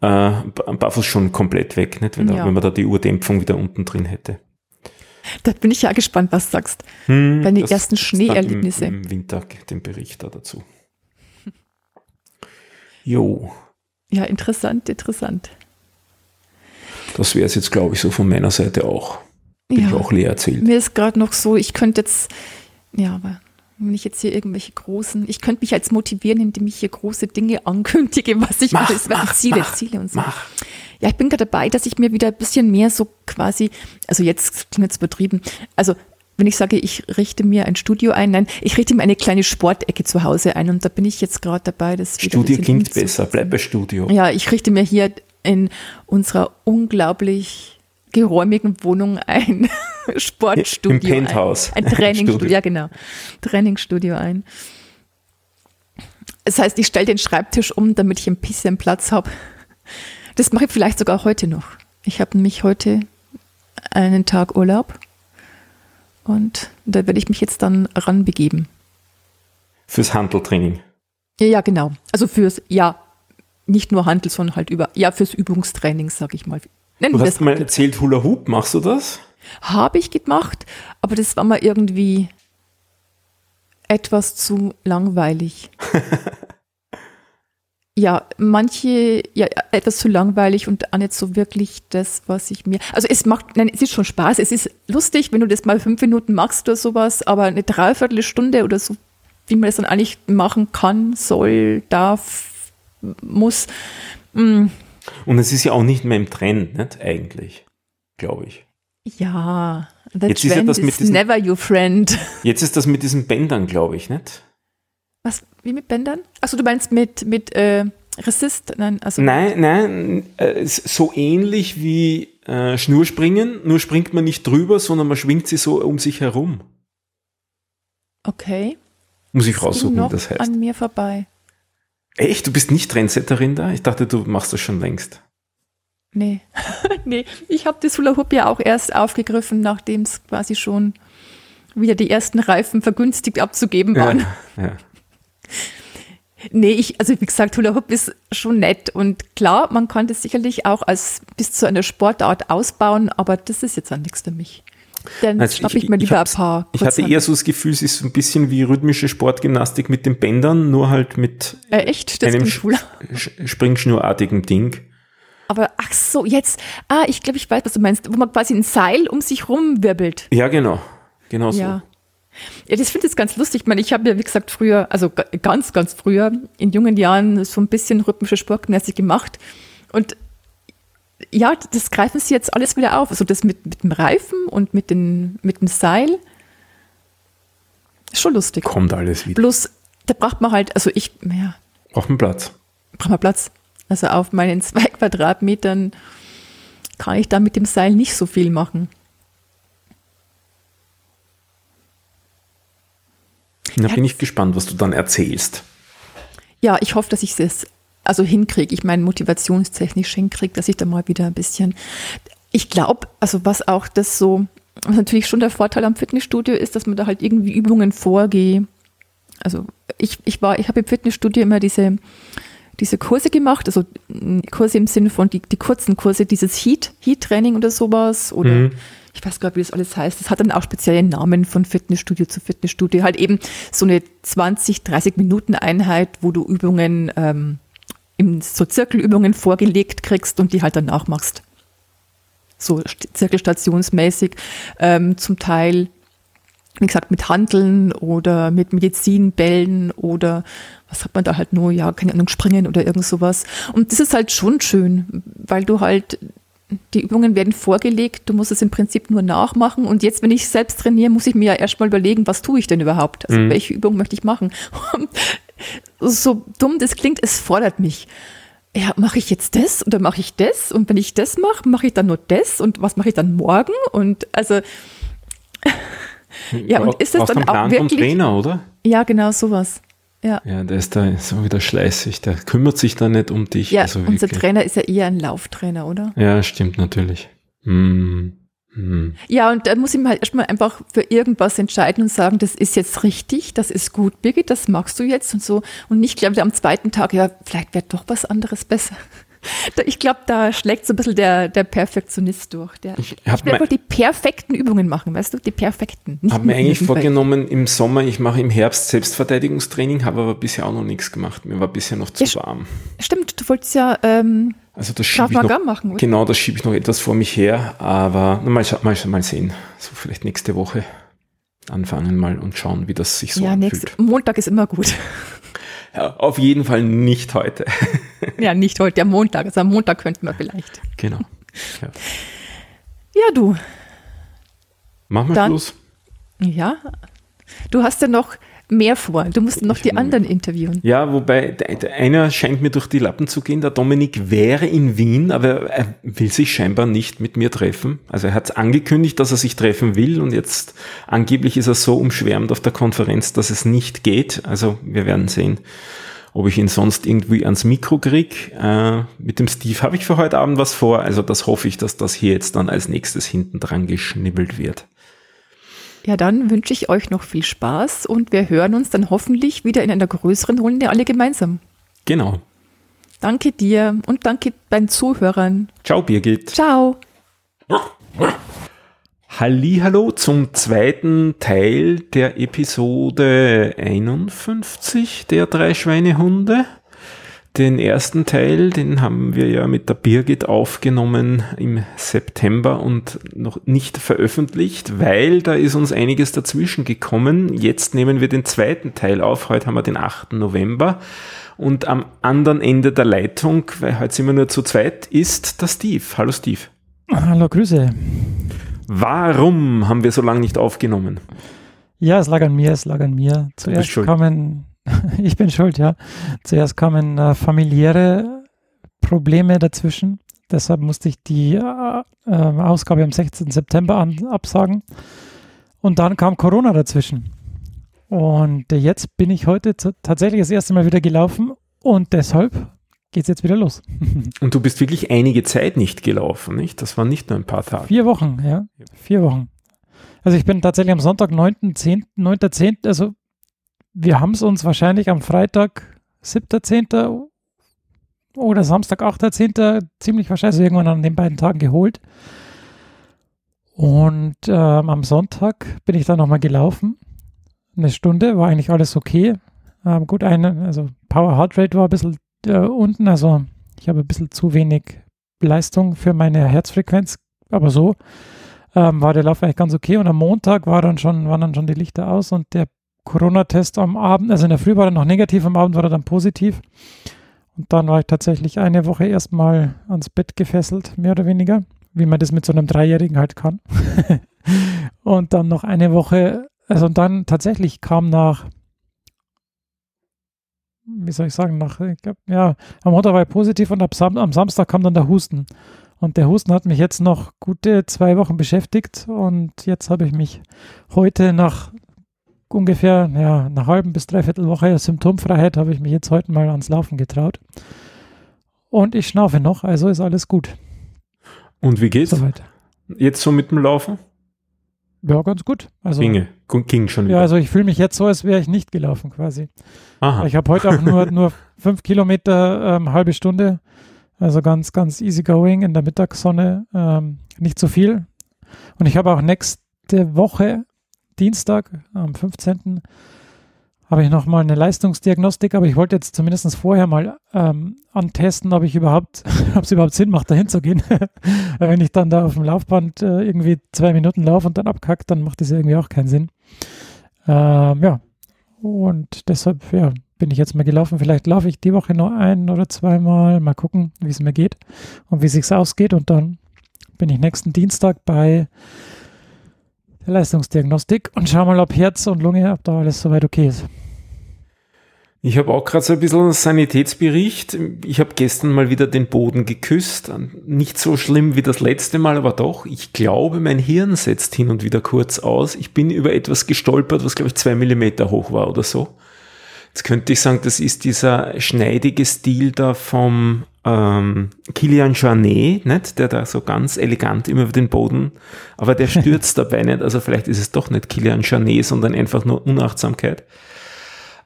äh, Barfuß schon komplett weg, nicht? Wenn, ja. da, wenn man da die Urdämpfung wieder unten drin hätte. Da bin ich ja gespannt, was du sagst. Hm, Deine ersten Schneeerlebnisse. Im, Im Winter den Bericht da dazu. Jo. Ja, interessant, interessant. Das wäre es jetzt, glaube ich, so von meiner Seite auch. Bin ja, ich auch leer erzählt. Mir ist gerade noch so, ich könnte jetzt, ja, aber wenn ich jetzt hier irgendwelche großen, ich könnte mich jetzt motivieren, indem ich hier große Dinge ankündige, was ich mach, alles, mach, Ziele, mach, Ziele und so. Mach. Ja, ich bin gerade dabei, dass ich mir wieder ein bisschen mehr so quasi, also jetzt klingt jetzt übertrieben, also wenn ich sage, ich richte mir ein Studio ein, nein, ich richte mir eine kleine Sportecke zu Hause ein und da bin ich jetzt gerade dabei. Das Studio klingt besser, bleib bei Studio. Ja, ich richte mir hier in unserer unglaublich geräumigen Wohnung ein Sportstudio Im Penthouse. Ein, ein Trainingsstudio, ja genau, Trainingsstudio ein. Das heißt, ich stelle den Schreibtisch um, damit ich ein bisschen Platz habe. Das mache ich vielleicht sogar heute noch. Ich habe nämlich heute einen Tag Urlaub und da werde ich mich jetzt dann ranbegeben. Fürs Handeltraining. Ja, ja, genau. Also fürs, ja, nicht nur Handel, sondern halt über, ja, fürs Übungstraining, sag ich mal. Nennen du hast mal Handel. erzählt, Hula Hoop, machst du das? Habe ich gemacht, aber das war mal irgendwie etwas zu langweilig. ja, manche, ja, etwas zu langweilig und auch nicht so wirklich das, was ich mir. Also es macht, nein, es ist schon Spaß, es ist lustig, wenn du das mal fünf Minuten machst oder sowas, aber eine Dreiviertelstunde oder so, wie man das dann eigentlich machen kann, soll, darf, muss. Mh. Mm. Und es ist ja auch nicht mehr im Trend, nicht? Eigentlich, glaube ich. Ja, the jetzt ist ja das mit diesen, never your friend. Jetzt ist das mit diesen Bändern, glaube ich, nicht? Was, wie mit Bändern? Achso, du meinst mit, mit äh, Resist? Nein, also nein, nein, äh, so ähnlich wie äh, Schnurspringen, nur springt man nicht drüber, sondern man schwingt sie so um sich herum. Okay. Muss ich raussuchen, wie das heißt. an mir vorbei. Echt? Du bist nicht Trendsetterin da? Ich dachte, du machst das schon längst. Nee, nee. Ich habe das Hula Hoop ja auch erst aufgegriffen, nachdem es quasi schon wieder die ersten Reifen vergünstigt abzugeben waren. Ja, ja. Nee, ich, also wie gesagt, Hula Hoop ist schon nett und klar, man kann das sicherlich auch als bis zu einer Sportart ausbauen, aber das ist jetzt auch nichts für mich. Dann also schnappe ich, ich, mir lieber ich ein paar. Ich hatte eher so das Gefühl, es ist ein bisschen wie rhythmische Sportgymnastik mit den Bändern, nur halt mit äh, echt? Das einem Springschnurartigen Ding. Aber ach so, jetzt, ah, ich glaube, ich weiß, was du meinst, wo man quasi ein Seil um sich rumwirbelt. Ja, genau. Genau so. Ja, das finde ich ganz lustig. Ich meine, ich habe ja, wie gesagt, früher, also ganz, ganz früher, in jungen Jahren so ein bisschen rhythmische Sportgymnastik gemacht. Und ja, das greifen sie jetzt alles wieder auf. Also das mit, mit dem Reifen und mit, den, mit dem Seil. Ist schon lustig. Kommt alles wieder. Bloß, da braucht man halt, also ich, ja. Braucht man Platz. Braucht man Platz. Also auf meinen zwei Quadratmetern kann ich da mit dem Seil nicht so viel machen. Da bin ich gespannt, was du dann erzählst. Ja, ich hoffe, dass ich es also hinkriege. Ich meine, motivationstechnisch hinkriege, dass ich da mal wieder ein bisschen. Ich glaube, also was auch das so, was natürlich schon der Vorteil am Fitnessstudio ist, dass man da halt irgendwie Übungen vorgeht. Also ich, ich war, ich habe im Fitnessstudio immer diese, diese Kurse gemacht, also Kurse im Sinne von die, die kurzen Kurse, dieses Heat, Heat-Training oder sowas oder mhm. Ich weiß gar nicht, wie das alles heißt. Das hat dann auch spezielle Namen von Fitnessstudio zu Fitnessstudio. Halt eben so eine 20, 30 Minuten Einheit, wo du Übungen, ähm, in so Zirkelübungen vorgelegt kriegst und die halt dann nachmachst. So zirkelstationsmäßig. Ähm, zum Teil, wie gesagt, mit Handeln oder mit Medizinbällen oder was hat man da halt nur, ja, keine Ahnung, springen oder irgend sowas. Und das ist halt schon schön, weil du halt die Übungen werden vorgelegt, du musst es im Prinzip nur nachmachen. Und jetzt, wenn ich selbst trainiere, muss ich mir ja erstmal überlegen, was tue ich denn überhaupt? Also mhm. welche Übung möchte ich machen? so dumm das klingt, es fordert mich. Ja, mache ich jetzt das oder mache ich das? Und wenn ich das mache, mache ich dann nur das und was mache ich dann morgen? Und also ja, und ist das dann auch wirklich Trainer, oder? Ja, genau sowas. Ja. ja, der ist da so wieder schleißig, der kümmert sich da nicht um dich. Ja, also unser Trainer ist ja eher ein Lauftrainer, oder? Ja, stimmt natürlich. Hm. Hm. Ja, und da muss ich mir halt erstmal einfach für irgendwas entscheiden und sagen, das ist jetzt richtig, das ist gut, Birgit, das magst du jetzt und so. Und nicht, glaube ich, am zweiten Tag, ja, vielleicht wäre doch was anderes besser. Ich glaube, da schlägt so ein bisschen der, der Perfektionist durch. Der, ich, ich will einfach die perfekten Übungen machen, weißt du, die perfekten. Ich habe mir eigentlich vorgenommen, im Sommer, ich mache im Herbst Selbstverteidigungstraining, habe aber bisher auch noch nichts gemacht. Mir war bisher noch zu ja, warm. Stimmt, du wolltest ja ähm, also das schiebe ich noch, machen, oder? Genau, das schiebe ich noch etwas vor mich her, aber mal, mal, mal sehen. So vielleicht nächste Woche anfangen mal und schauen, wie das sich so ja, anfühlt. Nächste, Montag ist immer gut. Ja, auf jeden Fall nicht heute. ja, nicht heute, am Montag. Also am Montag könnten wir vielleicht. Genau. Ja, ja du. Machen wir Dann, Schluss. Ja. Du hast ja noch mehr vor. Du musst noch die anderen interviewen. Ja, wobei einer scheint mir durch die Lappen zu gehen. Der Dominik wäre in Wien, aber er will sich scheinbar nicht mit mir treffen. Also er hat angekündigt, dass er sich treffen will und jetzt angeblich ist er so umschwärmt auf der Konferenz, dass es nicht geht. Also wir werden sehen, ob ich ihn sonst irgendwie ans Mikro krieg. Äh, mit dem Steve habe ich für heute Abend was vor. Also das hoffe ich, dass das hier jetzt dann als nächstes hinten dran geschnibbelt wird. Ja, dann wünsche ich euch noch viel Spaß und wir hören uns dann hoffentlich wieder in einer größeren Runde alle gemeinsam. Genau. Danke dir und danke deinen Zuhörern. Ciao, Birgit. Ciao. Hallo zum zweiten Teil der Episode 51 der drei Schweinehunde. Den ersten Teil, den haben wir ja mit der Birgit aufgenommen im September und noch nicht veröffentlicht, weil da ist uns einiges dazwischen gekommen. Jetzt nehmen wir den zweiten Teil auf. Heute haben wir den 8. November. Und am anderen Ende der Leitung, weil heute sind wir nur zu zweit, ist der Steve. Hallo Steve. Hallo, Grüße. Warum haben wir so lange nicht aufgenommen? Ja, es lag an mir, es lag an mir. Zuerst kommen ich bin schuld, ja. Zuerst kamen äh, familiäre Probleme dazwischen. Deshalb musste ich die äh, äh, Ausgabe am 16. September an, absagen. Und dann kam Corona dazwischen. Und jetzt bin ich heute tatsächlich das erste Mal wieder gelaufen und deshalb geht es jetzt wieder los. und du bist wirklich einige Zeit nicht gelaufen, nicht? Das waren nicht nur ein paar Tage. Vier Wochen, ja. Vier Wochen. Also ich bin tatsächlich am Sonntag, 9.10., 9.10., also wir haben es uns wahrscheinlich am Freitag, 7.10. oder Samstag, 8.10. ziemlich wahrscheinlich irgendwann an den beiden Tagen geholt. Und ähm, am Sonntag bin ich dann nochmal gelaufen. Eine Stunde, war eigentlich alles okay. Ähm, gut, eine, also Power Heart Rate war ein bisschen äh, unten, also ich habe ein bisschen zu wenig Leistung für meine Herzfrequenz, aber so ähm, war der Lauf eigentlich ganz okay. Und am Montag war dann schon, waren dann schon die Lichter aus und der Corona-Test am Abend, also in der Früh war er noch negativ, am Abend war er dann positiv. Und dann war ich tatsächlich eine Woche erstmal ans Bett gefesselt, mehr oder weniger, wie man das mit so einem Dreijährigen halt kann. und dann noch eine Woche, also dann tatsächlich kam nach, wie soll ich sagen, nach, ich glaub, ja, am Montag war ich positiv und ab Sam am Samstag kam dann der Husten. Und der Husten hat mich jetzt noch gute zwei Wochen beschäftigt und jetzt habe ich mich heute nach ungefähr ja, einer halben bis dreiviertel Woche Symptomfreiheit habe ich mich jetzt heute mal ans Laufen getraut. Und ich schnaufe noch, also ist alles gut. Und wie geht's? Soweit. Jetzt so mit dem Laufen? Ja, ganz gut. Also, Ginge, ging schon wieder. Ja, also ich fühle mich jetzt so, als wäre ich nicht gelaufen quasi. Aha. Ich habe heute auch nur, nur fünf Kilometer, ähm, halbe Stunde, also ganz, ganz easy going in der Mittagssonne. Ähm, nicht zu so viel, Und ich habe auch nächste Woche, Dienstag, am 15 habe ich nochmal eine Leistungsdiagnostik, aber ich wollte jetzt zumindest vorher mal ähm, antesten, ob ich überhaupt, ob es überhaupt Sinn macht, dahin zu gehen. Wenn ich dann da auf dem Laufband äh, irgendwie zwei Minuten laufe und dann abkackt, dann macht das irgendwie auch keinen Sinn. Ähm, ja, und deshalb, ja, bin ich jetzt mal gelaufen. Vielleicht laufe ich die Woche noch ein oder zweimal, mal gucken, wie es mir geht und wie es ausgeht. Und dann bin ich nächsten Dienstag bei Leistungsdiagnostik und schau mal, ob Herz und Lunge, ob da alles soweit okay ist. Ich habe auch gerade so ein bisschen Sanitätsbericht. Ich habe gestern mal wieder den Boden geküsst. Nicht so schlimm wie das letzte Mal, aber doch. Ich glaube, mein Hirn setzt hin und wieder kurz aus. Ich bin über etwas gestolpert, was glaube ich zwei Millimeter hoch war oder so. Jetzt könnte ich sagen, das ist dieser schneidige Stil da vom ähm, Kilian Jornet, nicht? der da so ganz elegant immer über den Boden, aber der stürzt dabei nicht. Also vielleicht ist es doch nicht Kilian Jornet, sondern einfach nur Unachtsamkeit.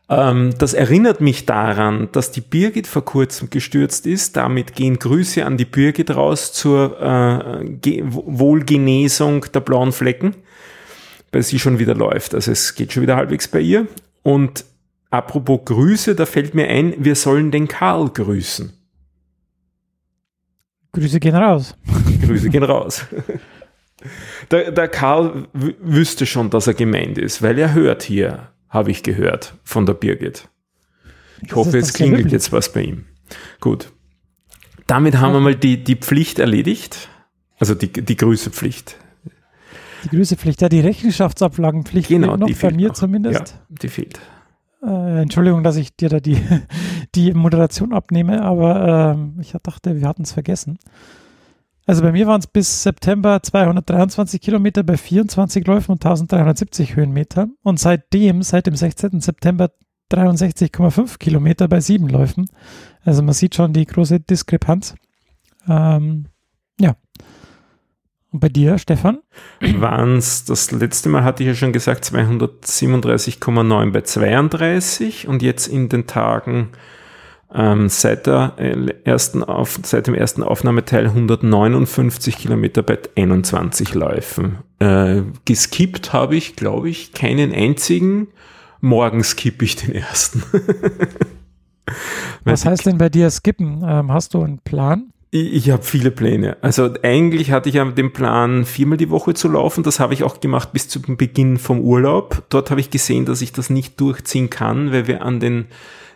Ähm, das erinnert mich daran, dass die Birgit vor kurzem gestürzt ist. Damit gehen Grüße an die Birgit raus zur äh, Wohlgenesung der blauen Flecken, weil sie schon wieder läuft. Also es geht schon wieder halbwegs bei ihr. Und apropos Grüße, da fällt mir ein, wir sollen den Karl grüßen. Grüße gehen raus. Grüße gehen raus. Der, der Karl wüsste schon, dass er gemeint ist, weil er hört hier habe ich gehört von der Birgit. Ich das hoffe, es klingelt jetzt was bei ihm. Gut. Damit haben wir mal die, die Pflicht erledigt. Also die, die Grüßepflicht. Die Grüßepflicht, ja, die Rechenschaftsablagenpflicht genau, noch die bei mir noch. zumindest. Ja, die fehlt. Äh, Entschuldigung, dass ich dir da die, die Moderation abnehme, aber äh, ich dachte, wir hatten es vergessen. Also bei mir waren es bis September 223 Kilometer bei 24 Läufen und 1370 Höhenmeter. Und seitdem, seit dem 16. September 63,5 Kilometer bei sieben Läufen. Also man sieht schon die große Diskrepanz. Ähm. Und bei dir, Stefan? Waren es, das letzte Mal hatte ich ja schon gesagt, 237,9 bei 32 und jetzt in den Tagen ähm, seit, der äh, ersten Auf, seit dem ersten Aufnahmeteil 159 Kilometer bei 21 Läufen. Äh, geskippt habe ich, glaube ich, keinen einzigen. Morgen skippe ich den ersten. Was heißt denn bei dir skippen? Ähm, hast du einen Plan? Ich, ich habe viele Pläne. Also eigentlich hatte ich ja den Plan, viermal die Woche zu laufen. Das habe ich auch gemacht bis zum Beginn vom Urlaub. Dort habe ich gesehen, dass ich das nicht durchziehen kann, weil wir an den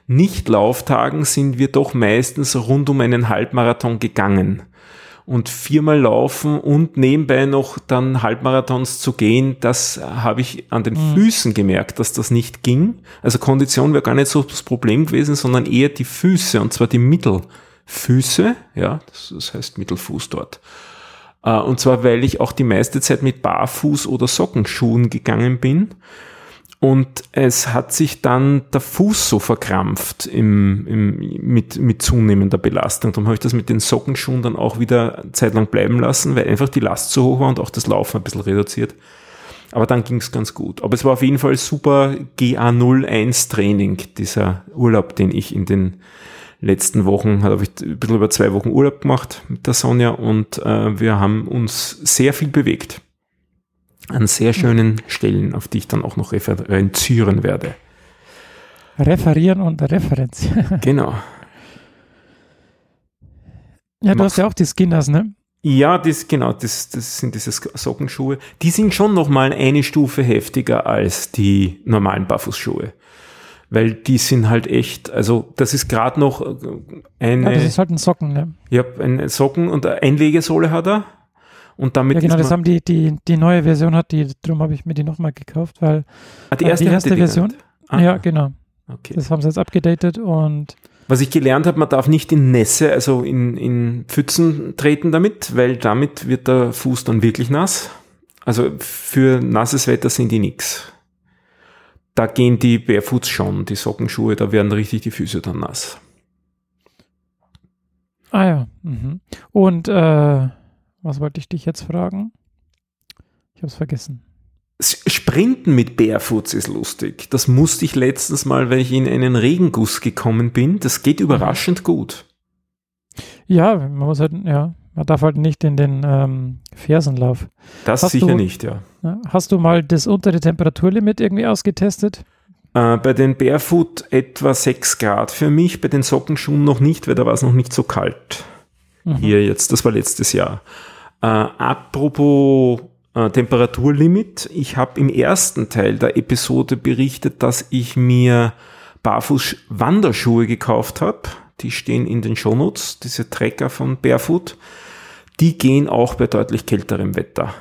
nicht-Lauftagen sind wir doch meistens rund um einen Halbmarathon gegangen. Und viermal laufen und nebenbei noch dann Halbmarathons zu gehen, das habe ich an den mhm. Füßen gemerkt, dass das nicht ging. Also Kondition wäre gar nicht so das Problem gewesen, sondern eher die Füße, und zwar die Mittelfüße, ja, das, das heißt Mittelfuß dort. Äh, und zwar, weil ich auch die meiste Zeit mit Barfuß oder Sockenschuhen gegangen bin und es hat sich dann der Fuß so verkrampft im, im, mit, mit zunehmender Belastung. Darum habe ich das mit den Sockenschuhen dann auch wieder zeitlang bleiben lassen, weil einfach die Last zu hoch war und auch das Laufen ein bisschen reduziert. Aber dann ging es ganz gut. Aber es war auf jeden Fall super GA01 Training, dieser Urlaub, den ich in den letzten Wochen, habe ich ein bisschen über zwei Wochen Urlaub gemacht mit der Sonja und äh, wir haben uns sehr viel bewegt an sehr schönen Stellen, auf die ich dann auch noch referenzieren werde. Referieren und referenzieren. Genau. Ja, du hast ja auch die Skinners, ne? Ja, das, genau, das, das sind diese Sockenschuhe. Die sind schon nochmal eine Stufe heftiger als die normalen Barfußschuhe. Weil die sind halt echt, also das ist gerade noch eine. Ja, das ist halt ein Socken, ne? Ja, ein Socken und eine Einlegesohle hat er. Und damit ja, genau, das haben die, die, die neue Version hat die, darum habe ich mir die nochmal gekauft, weil ah, die erste, die erste Version, ah. ja, genau. Okay. Das haben sie jetzt abgedatet und was ich gelernt habe, man darf nicht in Nässe, also in, in Pfützen treten damit, weil damit wird der Fuß dann wirklich nass. Also für nasses Wetter sind die nix. Da gehen die Barefoots schon, die Sockenschuhe, da werden richtig die Füße dann nass. Ah ja. Mhm. Und äh, was wollte ich dich jetzt fragen? Ich habe es vergessen. Sprinten mit Barefoots ist lustig. Das musste ich letztens mal, wenn ich in einen Regenguss gekommen bin. Das geht überraschend gut. Ja, man muss halt, ja, Man darf halt nicht in den ähm, Fersenlauf. Das Hast sicher du- nicht, ja. Hast du mal das untere Temperaturlimit irgendwie ausgetestet? Äh, bei den Barefoot etwa 6 Grad für mich, bei den Sockenschuhen noch nicht, weil da war es noch nicht so kalt. Mhm. Hier jetzt, das war letztes Jahr. Äh, apropos äh, Temperaturlimit, ich habe im ersten Teil der Episode berichtet, dass ich mir Barfuß Wanderschuhe gekauft habe. Die stehen in den Shownotes, diese Trecker von Barefoot. Die gehen auch bei deutlich kälterem Wetter.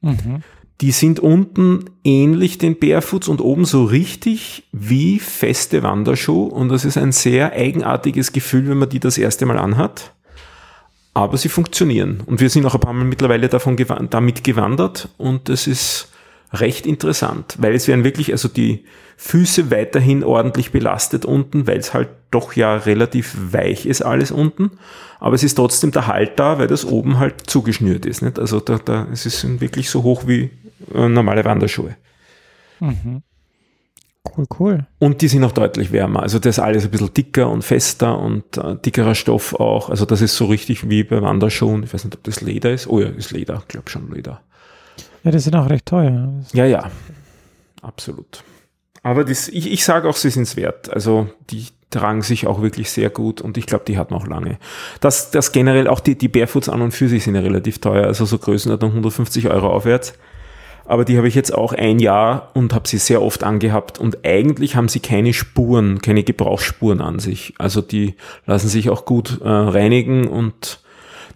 Mhm. Die sind unten ähnlich den Barefoots und oben so richtig wie feste Wanderschuhe. Und das ist ein sehr eigenartiges Gefühl, wenn man die das erste Mal anhat. Aber sie funktionieren. Und wir sind auch ein paar Mal mittlerweile davon gewa- damit gewandert. Und das ist recht interessant, weil es werden wirklich also die Füße weiterhin ordentlich belastet unten, weil es halt doch ja relativ weich ist alles unten. Aber es ist trotzdem der Halt da, weil das oben halt zugeschnürt ist. Nicht? Also da, da, es ist wirklich so hoch wie äh, normale Wanderschuhe. Mhm. Cool, cool. Und die sind auch deutlich wärmer. Also das ist alles ein bisschen dicker und fester und äh, dickerer Stoff auch. Also das ist so richtig wie bei Wanderschuhen. Ich weiß nicht, ob das Leder ist. Oh ja, ist Leder. Ich glaube schon Leder. Ja, die sind auch recht teuer. Ja, ja. Absolut. Aber das, ich, ich sage auch, sie sind es wert. Also die tragen sich auch wirklich sehr gut und ich glaube, die hat noch lange. Das, das generell, auch die, die Barefoots an und für sich sind ja relativ teuer, also so Größenordnung 150 Euro aufwärts. Aber die habe ich jetzt auch ein Jahr und habe sie sehr oft angehabt und eigentlich haben sie keine Spuren, keine Gebrauchsspuren an sich. Also die lassen sich auch gut äh, reinigen und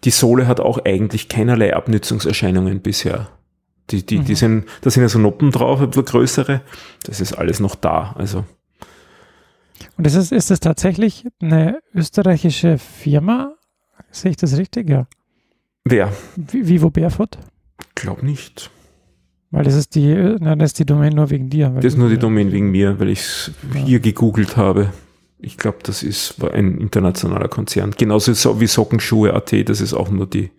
die Sohle hat auch eigentlich keinerlei Abnützungserscheinungen bisher. Die, die, die Mhm. sind, da sind ja so Noppen drauf, bisschen größere. Das ist alles noch da. Also Und ist es, ist es tatsächlich eine österreichische Firma? Sehe ich das richtig? Ja. wer? Vi- Vivo Barefoot? Glaub nicht. Weil das ist die, nein, das ist die Domain nur wegen dir. Das ist nur die Domain wegen mir, weil ich es Ja. hier gegoogelt habe. Ich glaube, das ist ein internationaler Konzern. Genauso so wie Sockenschuhe.at, das ist auch nur die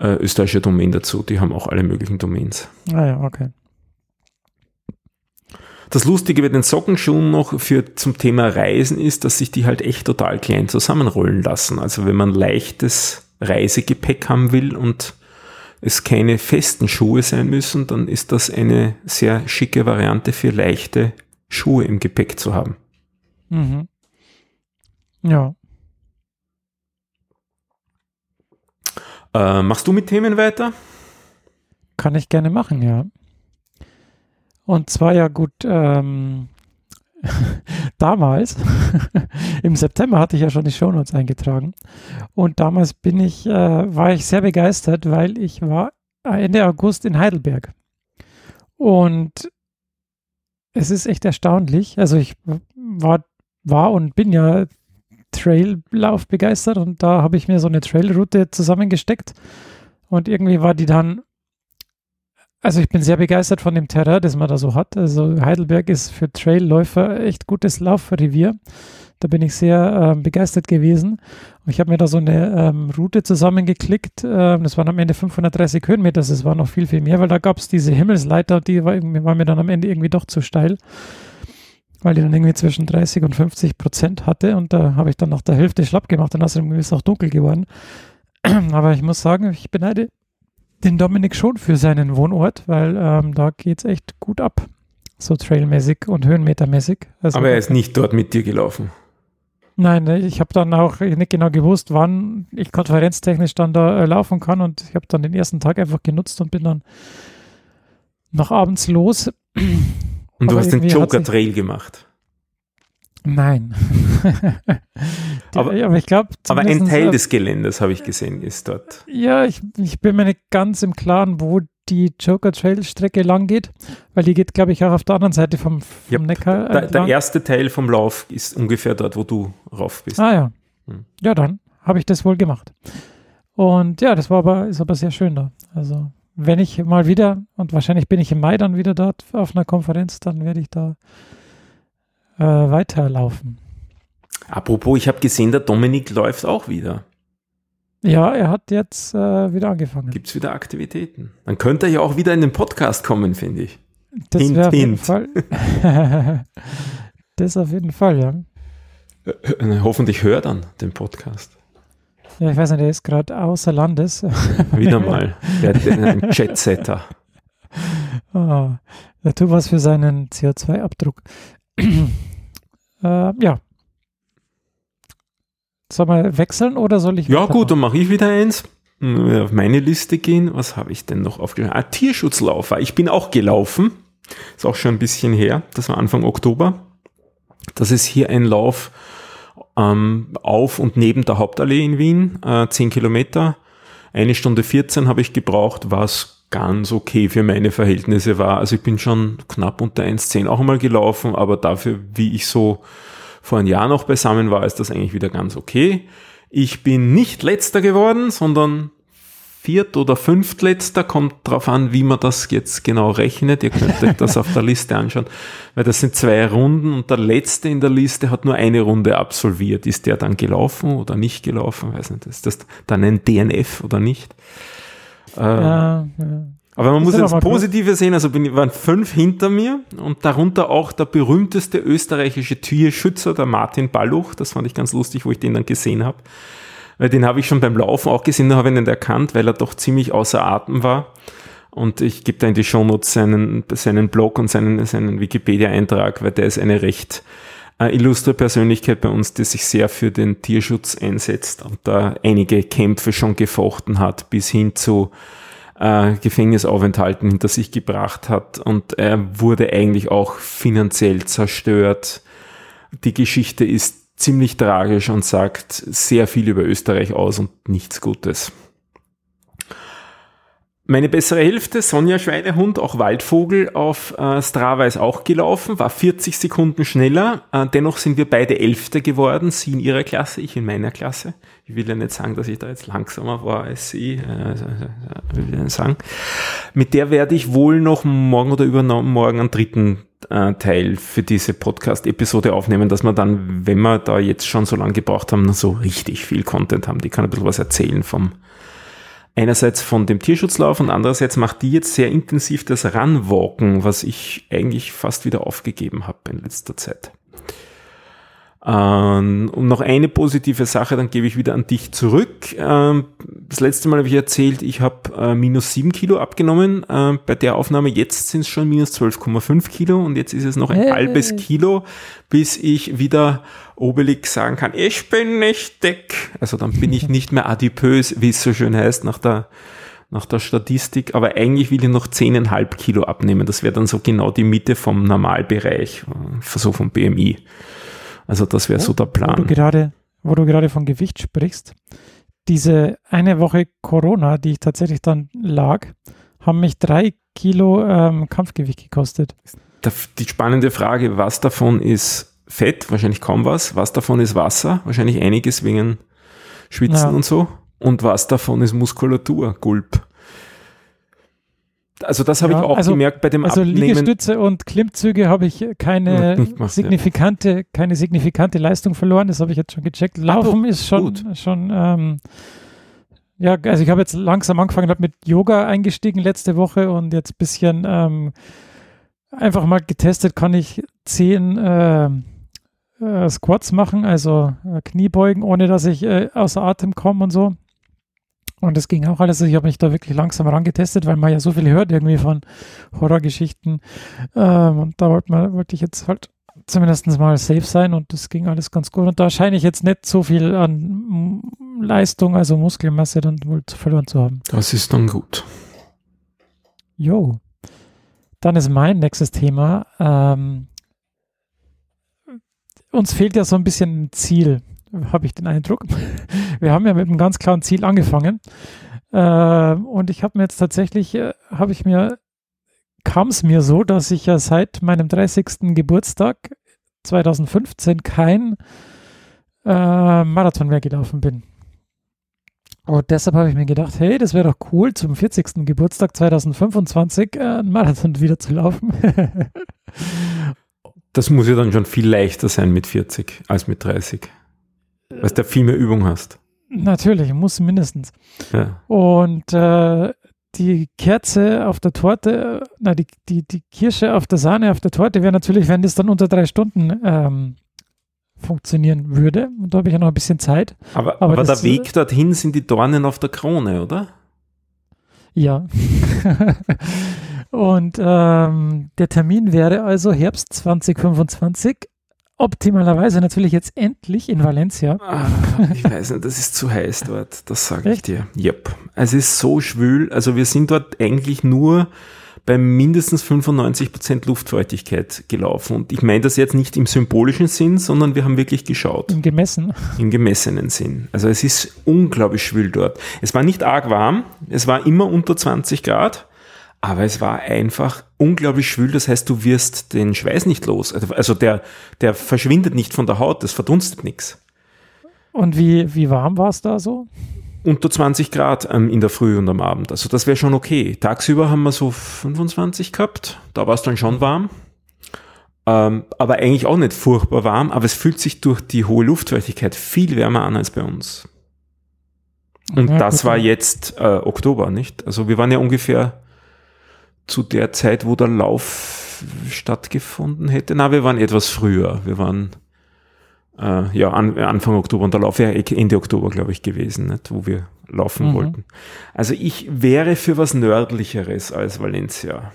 äh, österreichische Domain dazu. Die haben auch alle möglichen Domains. Ah ja, okay. Das Lustige bei den Sockenschuhen noch für zum Thema Reisen ist, dass sich die halt echt total klein zusammenrollen lassen. Also wenn man leichtes Reisegepäck haben will und es keine festen Schuhe sein müssen, dann ist das eine sehr schicke Variante für leichte Schuhe im Gepäck zu haben. Mhm. Ja. Äh, machst du mit Themen weiter? Kann ich gerne machen, ja. Und zwar ja gut, ähm, damals, im September hatte ich ja schon die Shownotes eingetragen. Und damals bin ich, äh, war ich sehr begeistert, weil ich war Ende August in Heidelberg. Und es ist echt erstaunlich. Also ich war, war und bin ja Traillauf begeistert und da habe ich mir so eine Trailroute zusammengesteckt. Und irgendwie war die dann also ich bin sehr begeistert von dem Terrain, das man da so hat. Also Heidelberg ist für Trailläufer echt gutes Laufrevier. Da bin ich sehr ähm, begeistert gewesen. Und ich habe mir da so eine ähm, Route zusammengeklickt. Ähm, das waren am Ende 530 Höhenmeter. Das war noch viel, viel mehr, weil da gab es diese Himmelsleiter, die war, war mir dann am Ende irgendwie doch zu steil, weil die dann irgendwie zwischen 30 und 50 Prozent hatte. Und da habe ich dann nach der Hälfte schlapp gemacht und außerdem ist es auch dunkel geworden. Aber ich muss sagen, ich beneide den Dominik schon für seinen Wohnort, weil ähm, da geht es echt gut ab. So trailmäßig und höhenmetermäßig. Also, Aber er ist nicht dort mit dir gelaufen. Nein, ne, ich habe dann auch nicht genau gewusst, wann ich konferenztechnisch dann da äh, laufen kann und ich habe dann den ersten Tag einfach genutzt und bin dann noch abends los. Und du hast den irgendwie hat Joker sich- Trail gemacht. Nein. Die- Aber- aber ich glaube, Aber ein Teil des Geländes, habe ich gesehen, ist dort. Ja, ich, ich bin mir nicht ganz im Klaren, wo die Joker Trail Strecke lang geht, weil die geht, glaube ich, auch auf der anderen Seite vom, vom Yep. Neckar. Der, der entlang. erste Teil vom Lauf ist ungefähr dort, wo du rauf bist. Ah ja. Hm. Ja, dann habe ich das wohl gemacht. Und ja, das war aber, ist aber sehr schön da. Also, wenn ich mal wieder, und wahrscheinlich bin ich im Mai dann wieder dort auf einer Konferenz, dann werde ich da äh, weiterlaufen. Apropos, ich habe gesehen, der Dominik läuft auch wieder. Ja, er hat jetzt äh, wieder angefangen. Gibt es wieder Aktivitäten? Dann könnte er ja auch wieder in den Podcast kommen, finde ich. Das Hint, auf jeden hint. Fall. das auf jeden Fall, ja. Äh, Hoffentlich hört dann den Podcast. Ja, ich weiß nicht, der ist gerade außer Landes. Wieder mal. Der, der ein Jetsetter. oh, der tut was für seinen CO2-Abdruck. äh, ja. Soll man wechseln oder soll ich? Ja, gut, dann mache ich wieder eins. Auf meine Liste gehen. Was habe ich denn noch aufgeschrieben? Ah, Tierschutzlaufer. Ich bin auch gelaufen. Ist auch schon ein bisschen her. Das war Anfang Oktober. Das ist hier ein Lauf ähm, auf und neben der Hauptallee in Wien. Äh, 10 Kilometer. Eine Stunde 14 habe ich gebraucht, was ganz okay für meine Verhältnisse war. Also ich bin schon knapp unter 1,10 auch einmal gelaufen, aber dafür, wie ich so vor einem Jahr noch beisammen war, ist das eigentlich wieder ganz okay. Ich bin nicht letzter geworden, sondern viert- oder fünftletzter, kommt drauf an, wie man das jetzt genau rechnet. Ihr könnt euch das auf der Liste anschauen, weil das sind zwei Runden und der letzte in der Liste hat nur eine Runde absolviert. Ist der dann gelaufen oder nicht gelaufen? Weiß nicht, ist das dann ein DNF oder nicht? Äh, ja, ja. Aber man das muss das Positive sehen, also bin, waren fünf hinter mir und darunter auch der berühmteste österreichische Tierschützer, der Martin Balluch. Das fand ich ganz lustig, wo ich den dann gesehen habe. Weil den habe ich schon beim Laufen auch gesehen, da habe ich ihn nicht erkannt, weil er doch ziemlich außer Atem war. Und ich gebe da in die Shownotes seinen, seinen Blog und seinen, seinen Wikipedia-Eintrag, weil der ist eine recht äh, illustre Persönlichkeit bei uns, die sich sehr für den Tierschutz einsetzt und da einige Kämpfe schon gefochten hat, bis hin zu äh, Gefängnisaufenthalten hinter sich gebracht hat und er wurde eigentlich auch finanziell zerstört. Die Geschichte ist ziemlich tragisch und sagt sehr viel über Österreich aus und nichts Gutes. Meine bessere Hälfte, Sonja Schweinehund, auch Waldvogel auf äh, Strava ist auch gelaufen, war 40 Sekunden schneller. Äh, dennoch sind wir beide Elfte geworden, sie in ihrer Klasse, ich in meiner Klasse. Ich will ja nicht sagen, dass ich da jetzt langsamer war als sie, äh, will ich nicht sagen. Mit der werde ich wohl noch morgen oder übermorgen einen dritten äh, Teil für diese Podcast-Episode aufnehmen, dass wir dann, wenn wir da jetzt schon so lange gebraucht haben, so richtig viel Content haben. Die kann ein bisschen was erzählen vom einerseits von dem Tierschutzlauf und andererseits macht die jetzt sehr intensiv das Runwalken, was ich eigentlich fast wieder aufgegeben habe in letzter Zeit. Ähm, und noch eine positive Sache, dann gebe ich wieder an dich zurück. Ähm, das letzte Mal habe ich erzählt, ich habe äh, minus 7 Kilo abgenommen. Ähm, bei der Aufnahme jetzt sind es schon minus 12,5 Kilo und jetzt ist es noch ein hey. halbes Kilo, bis ich wieder Obelix sagen kann, ich bin nicht dick. Also dann bin ich nicht mehr adipös, wie es so schön heißt, nach der nach der Statistik, aber eigentlich will ich noch 10,5 Kilo abnehmen. Das wäre dann so genau die Mitte vom Normalbereich, äh, so vom BMI. Also das wäre so der Plan. Wo du, gerade, wo du gerade von Gewicht sprichst, diese eine Woche Corona, die ich tatsächlich dann lag, haben mich drei Kilo ähm, Kampfgewicht gekostet. Die spannende Frage, was davon ist Fett? Wahrscheinlich kaum was. Was davon ist Wasser? Wahrscheinlich einiges wegen Schwitzen ja. und so. Und was davon ist Muskulatur? Gulp. Also das habe ja, ich auch also, gemerkt bei dem also Abnehmen. Liegestütze und Klimmzüge habe ich keine gemacht, signifikante, ja. keine signifikante Leistung verloren. Das habe ich jetzt schon gecheckt. Laufen ist schon, schon ähm, ja, also ich habe jetzt langsam angefangen, habe mit Yoga eingestiegen letzte Woche und jetzt ein bisschen ähm, einfach mal getestet, kann ich zehn äh, äh, Squats machen, also äh, Kniebeugen, ohne dass ich äh, außer Atem komme und so. Und das ging auch alles. Ich habe mich da wirklich langsam rangetestet, weil man ja so viel hört irgendwie von Horrorgeschichten. Ähm, und da wollte, man, wollte ich jetzt halt zumindest mal safe sein und das ging alles ganz gut. Und da scheine ich jetzt nicht so viel an Leistung, also Muskelmasse dann wohl verloren zu haben. Das ist dann gut. Jo. Dann ist mein nächstes Thema. Ähm, uns fehlt ja so ein ein Ziel habe ich den Eindruck. Wir haben ja mit einem ganz klaren Ziel angefangen. Äh, und ich habe mir jetzt tatsächlich, äh, habe ich mir, kam es mir so, dass ich ja seit meinem 30. Geburtstag 2015 kein äh, Marathon mehr gelaufen bin. Und deshalb habe ich mir gedacht, hey, das wäre doch cool, zum 40. Geburtstag 2025 äh, einen Marathon wieder zu laufen. das muss ja dann schon viel leichter sein mit 40 als mit 30. Weil du viel mehr Übung hast. Natürlich, muss mindestens. Ja. Und äh, die Kerze auf der Torte, na, die, die, die Kirsche auf der Sahne auf der Torte wäre natürlich, wenn das dann unter drei Stunden ähm, funktionieren würde. Und da habe ich ja noch ein bisschen Zeit. Aber, aber, aber der Weg dorthin sind die Dornen auf der Krone, oder? Ja. Und ähm, der Termin wäre also Herbst 2025. Optimalerweise natürlich jetzt endlich in Valencia. Ah, ich weiß nicht, das ist zu heiß dort, das sage ich dir. Yep. Es ist so schwül. Also wir sind dort eigentlich nur bei mindestens 95% Luftfeuchtigkeit gelaufen. Und ich meine das jetzt nicht im symbolischen Sinn, sondern wir haben wirklich geschaut. Im gemessen. Im gemessenen Sinn. Also es ist unglaublich schwül dort. Es war nicht arg warm, es war immer unter 20 Grad, aber es war einfach unglaublich schwül. Das heißt, du wirst den Schweiß nicht los. Also, der, der verschwindet nicht von der Haut, das verdunstet nichts. Und wie, wie warm war es da so? unter 20 Grad ähm, in der Früh und am Abend. Also das wäre schon okay. Tagsüber haben wir so 25 gehabt. Da war es dann schon warm. Ähm, aber eigentlich auch nicht furchtbar warm, aber es fühlt sich durch die hohe Luftfeuchtigkeit viel wärmer an als bei uns. Und ja, das war jetzt äh, Oktober, nicht? Also wir waren ja ungefähr zu der Zeit, wo der Lauf stattgefunden hätte. Na, wir waren etwas früher. Wir waren äh, ja, an, Anfang Oktober und der Lauf wäre Ende Oktober, glaube ich, gewesen, nicht, wo wir laufen mhm. wollten. Also ich wäre für was Nördlicheres als Valencia.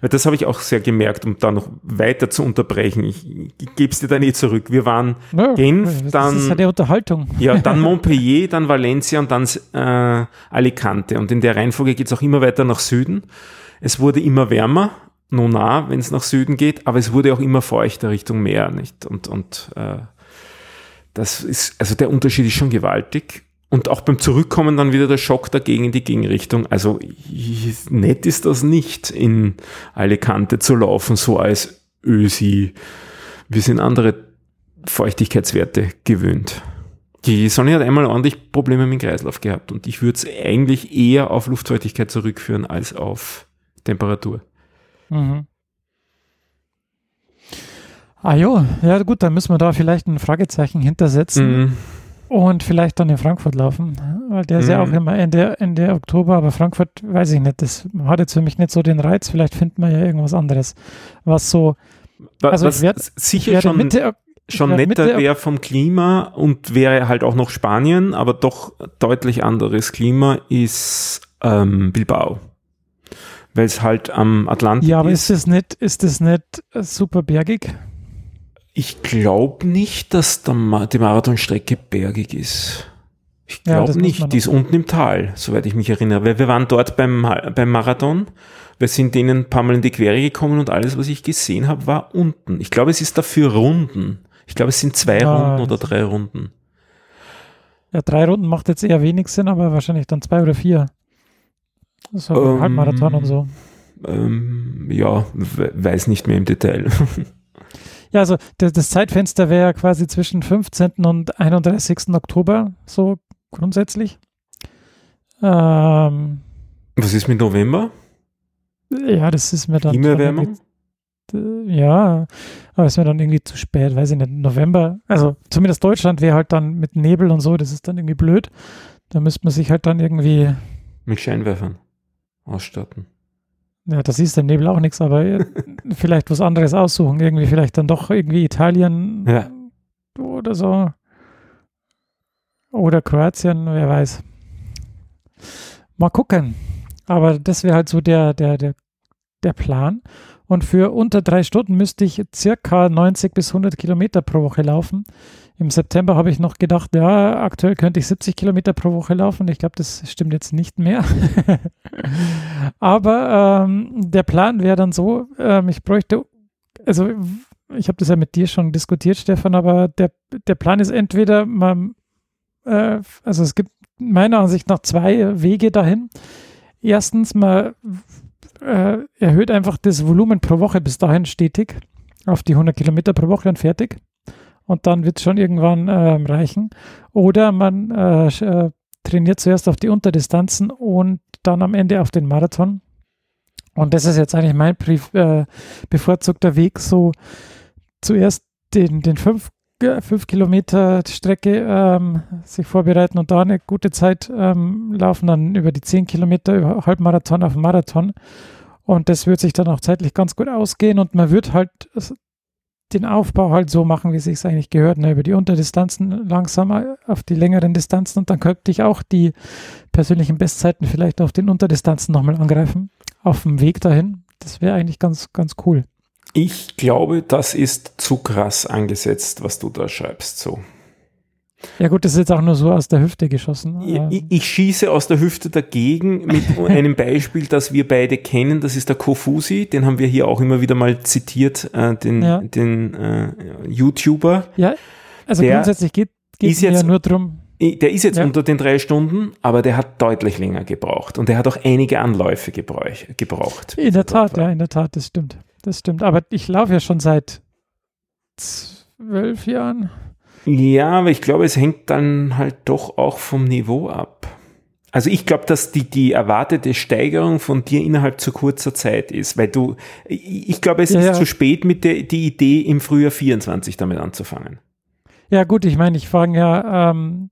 Das habe ich auch sehr gemerkt, um da noch weiter zu unterbrechen. Ich, ich gebe es dir dann eh zurück. Wir waren ja, Genf, das dann. Das ist ja die Unterhaltung. Ja, dann Montpellier, dann Valencia und dann äh, Alicante. Und in der Reihenfolge geht es auch immer weiter nach Süden. Es wurde immer wärmer Nona, wenn es nach Süden geht, aber es wurde auch immer feuchter Richtung Meer, nicht? Und, und äh, das ist, also der Unterschied ist schon gewaltig. Und auch beim Zurückkommen dann wieder der Schock dagegen in die Gegenrichtung. Also nett ist das nicht, in Alicante zu laufen, so als Ösi. Wir sind andere Feuchtigkeitswerte gewöhnt. Die Sonne hat einmal ordentlich Probleme mit dem Kreislauf gehabt und ich würde es eigentlich eher auf Luftfeuchtigkeit zurückführen als auf Temperatur. Mhm. Ah jo, ja gut, dann müssen wir da vielleicht ein Fragezeichen hintersetzen mhm. Und vielleicht dann in Frankfurt laufen, weil der ist mhm. ja auch immer Ende, Ende Oktober, aber Frankfurt, weiß ich nicht, das hat jetzt für mich nicht so den Reiz, vielleicht findet man ja irgendwas anderes, was so, also was werd, sicher schon, Mitte, schon netter wäre vom Klima und wäre halt auch noch Spanien, aber doch deutlich anderes Klima ist ähm, Bilbao weil es halt am Atlantik ist. Ja, aber ist das nicht, ist das nicht super bergig? Ich glaube nicht, dass der, die Marathonstrecke bergig ist. Ich glaube ja, nicht, die ist unten im Tal, soweit ich mich erinnere. Weil wir waren dort beim, beim Marathon, wir sind denen ein paar Mal in die Quere gekommen und alles, was ich gesehen habe, war unten. Ich glaube, es ist dafür Runden. Ich glaube, es sind zwei ja, Runden oder drei Runden. Ja, drei Runden macht jetzt eher wenig Sinn, aber wahrscheinlich dann zwei oder vier. War ähm, Halbmarathon und so. Ähm, ja, weiß nicht mehr im Detail. ja, also das, das Zeitfenster wäre quasi zwischen 15. und 31. Oktober, so grundsätzlich. Ähm, Was ist mit November? Ja, das ist mir dann. Klimaerwärmung? Ja, aber ist mir dann irgendwie zu spät, weiß ich nicht. November, also zumindest Deutschland wäre halt dann mit Nebel und so, das ist dann irgendwie blöd. Da müsste man sich halt dann irgendwie. Mit Scheinwerfern ausstatten. Ja, das ist im Nebel auch nichts, aber vielleicht was anderes aussuchen. Irgendwie vielleicht dann doch irgendwie Italien ja. oder so. Oder Kroatien, wer weiß. Mal gucken. Aber das wäre halt so der, der, der, der Plan. Und für unter drei Stunden müsste ich circa 90 bis 100 Kilometer pro Woche laufen. Im September habe ich noch gedacht, ja, aktuell könnte ich 70 Kilometer pro Woche laufen. Ich glaube, das stimmt jetzt nicht mehr. Aber ähm, der Plan wäre dann so, ähm, ich bräuchte, also ich habe das ja mit dir schon diskutiert, Stefan, aber der, der Plan ist entweder, man, äh, also es gibt meiner Ansicht nach zwei Wege dahin. Erstens, man äh, erhöht einfach das Volumen pro Woche bis dahin stetig auf die 100 Kilometer pro Woche und fertig und dann wird es schon irgendwann äh, reichen. Oder man äh, äh, trainiert zuerst auf die Unterdistanzen und dann am Ende auf den Marathon. Und das ist jetzt eigentlich mein äh, bevorzugter Weg, so zuerst den, den fünf, fünf Kilometer Strecke ähm, sich vorbereiten und da eine gute Zeit ähm, laufen, dann über die zehn Kilometer, über Halbmarathon auf Marathon. Und das wird sich dann auch zeitlich ganz gut ausgehen und man wird halt den Aufbau halt so machen, wie es sich eigentlich gehört, ne? über die Unterdistanzen langsam auf die längeren Distanzen und dann könnte ich auch die persönlichen Bestzeiten vielleicht auf den Unterdistanzen nochmal angreifen, auf dem Weg dahin. Das wäre eigentlich ganz, ganz cool. Ich glaube, das ist zu krass angesetzt, was du da schreibst, so. Ja gut, das ist jetzt auch nur so aus der Hüfte geschossen. Ich, ich, schieße aus der Hüfte dagegen mit einem Beispiel, das wir beide kennen. Das ist der Kofusi. Den haben wir hier auch immer wieder mal zitiert, äh, den, ja. den äh, YouTuber. Ja, also der grundsätzlich geht es ja nur darum. Der ist jetzt ja. unter den drei Stunden, aber der hat deutlich länger gebraucht. Und der hat auch einige Anläufe gebraucht. In der Tat, ja, in der Tat, das stimmt. Das stimmt. Aber ich laufe ja schon seit zwölf Jahren. Ja, aber ich glaube, es hängt dann halt doch auch vom Niveau ab. Also ich glaube, dass die, die erwartete Steigerung von dir innerhalb zu kurzer Zeit ist, weil du, ich glaube, es ja, ist ja. zu spät mit der die Idee im Frühjahr 24 damit anzufangen. Ja gut, ich meine, ich fange ja, ähm,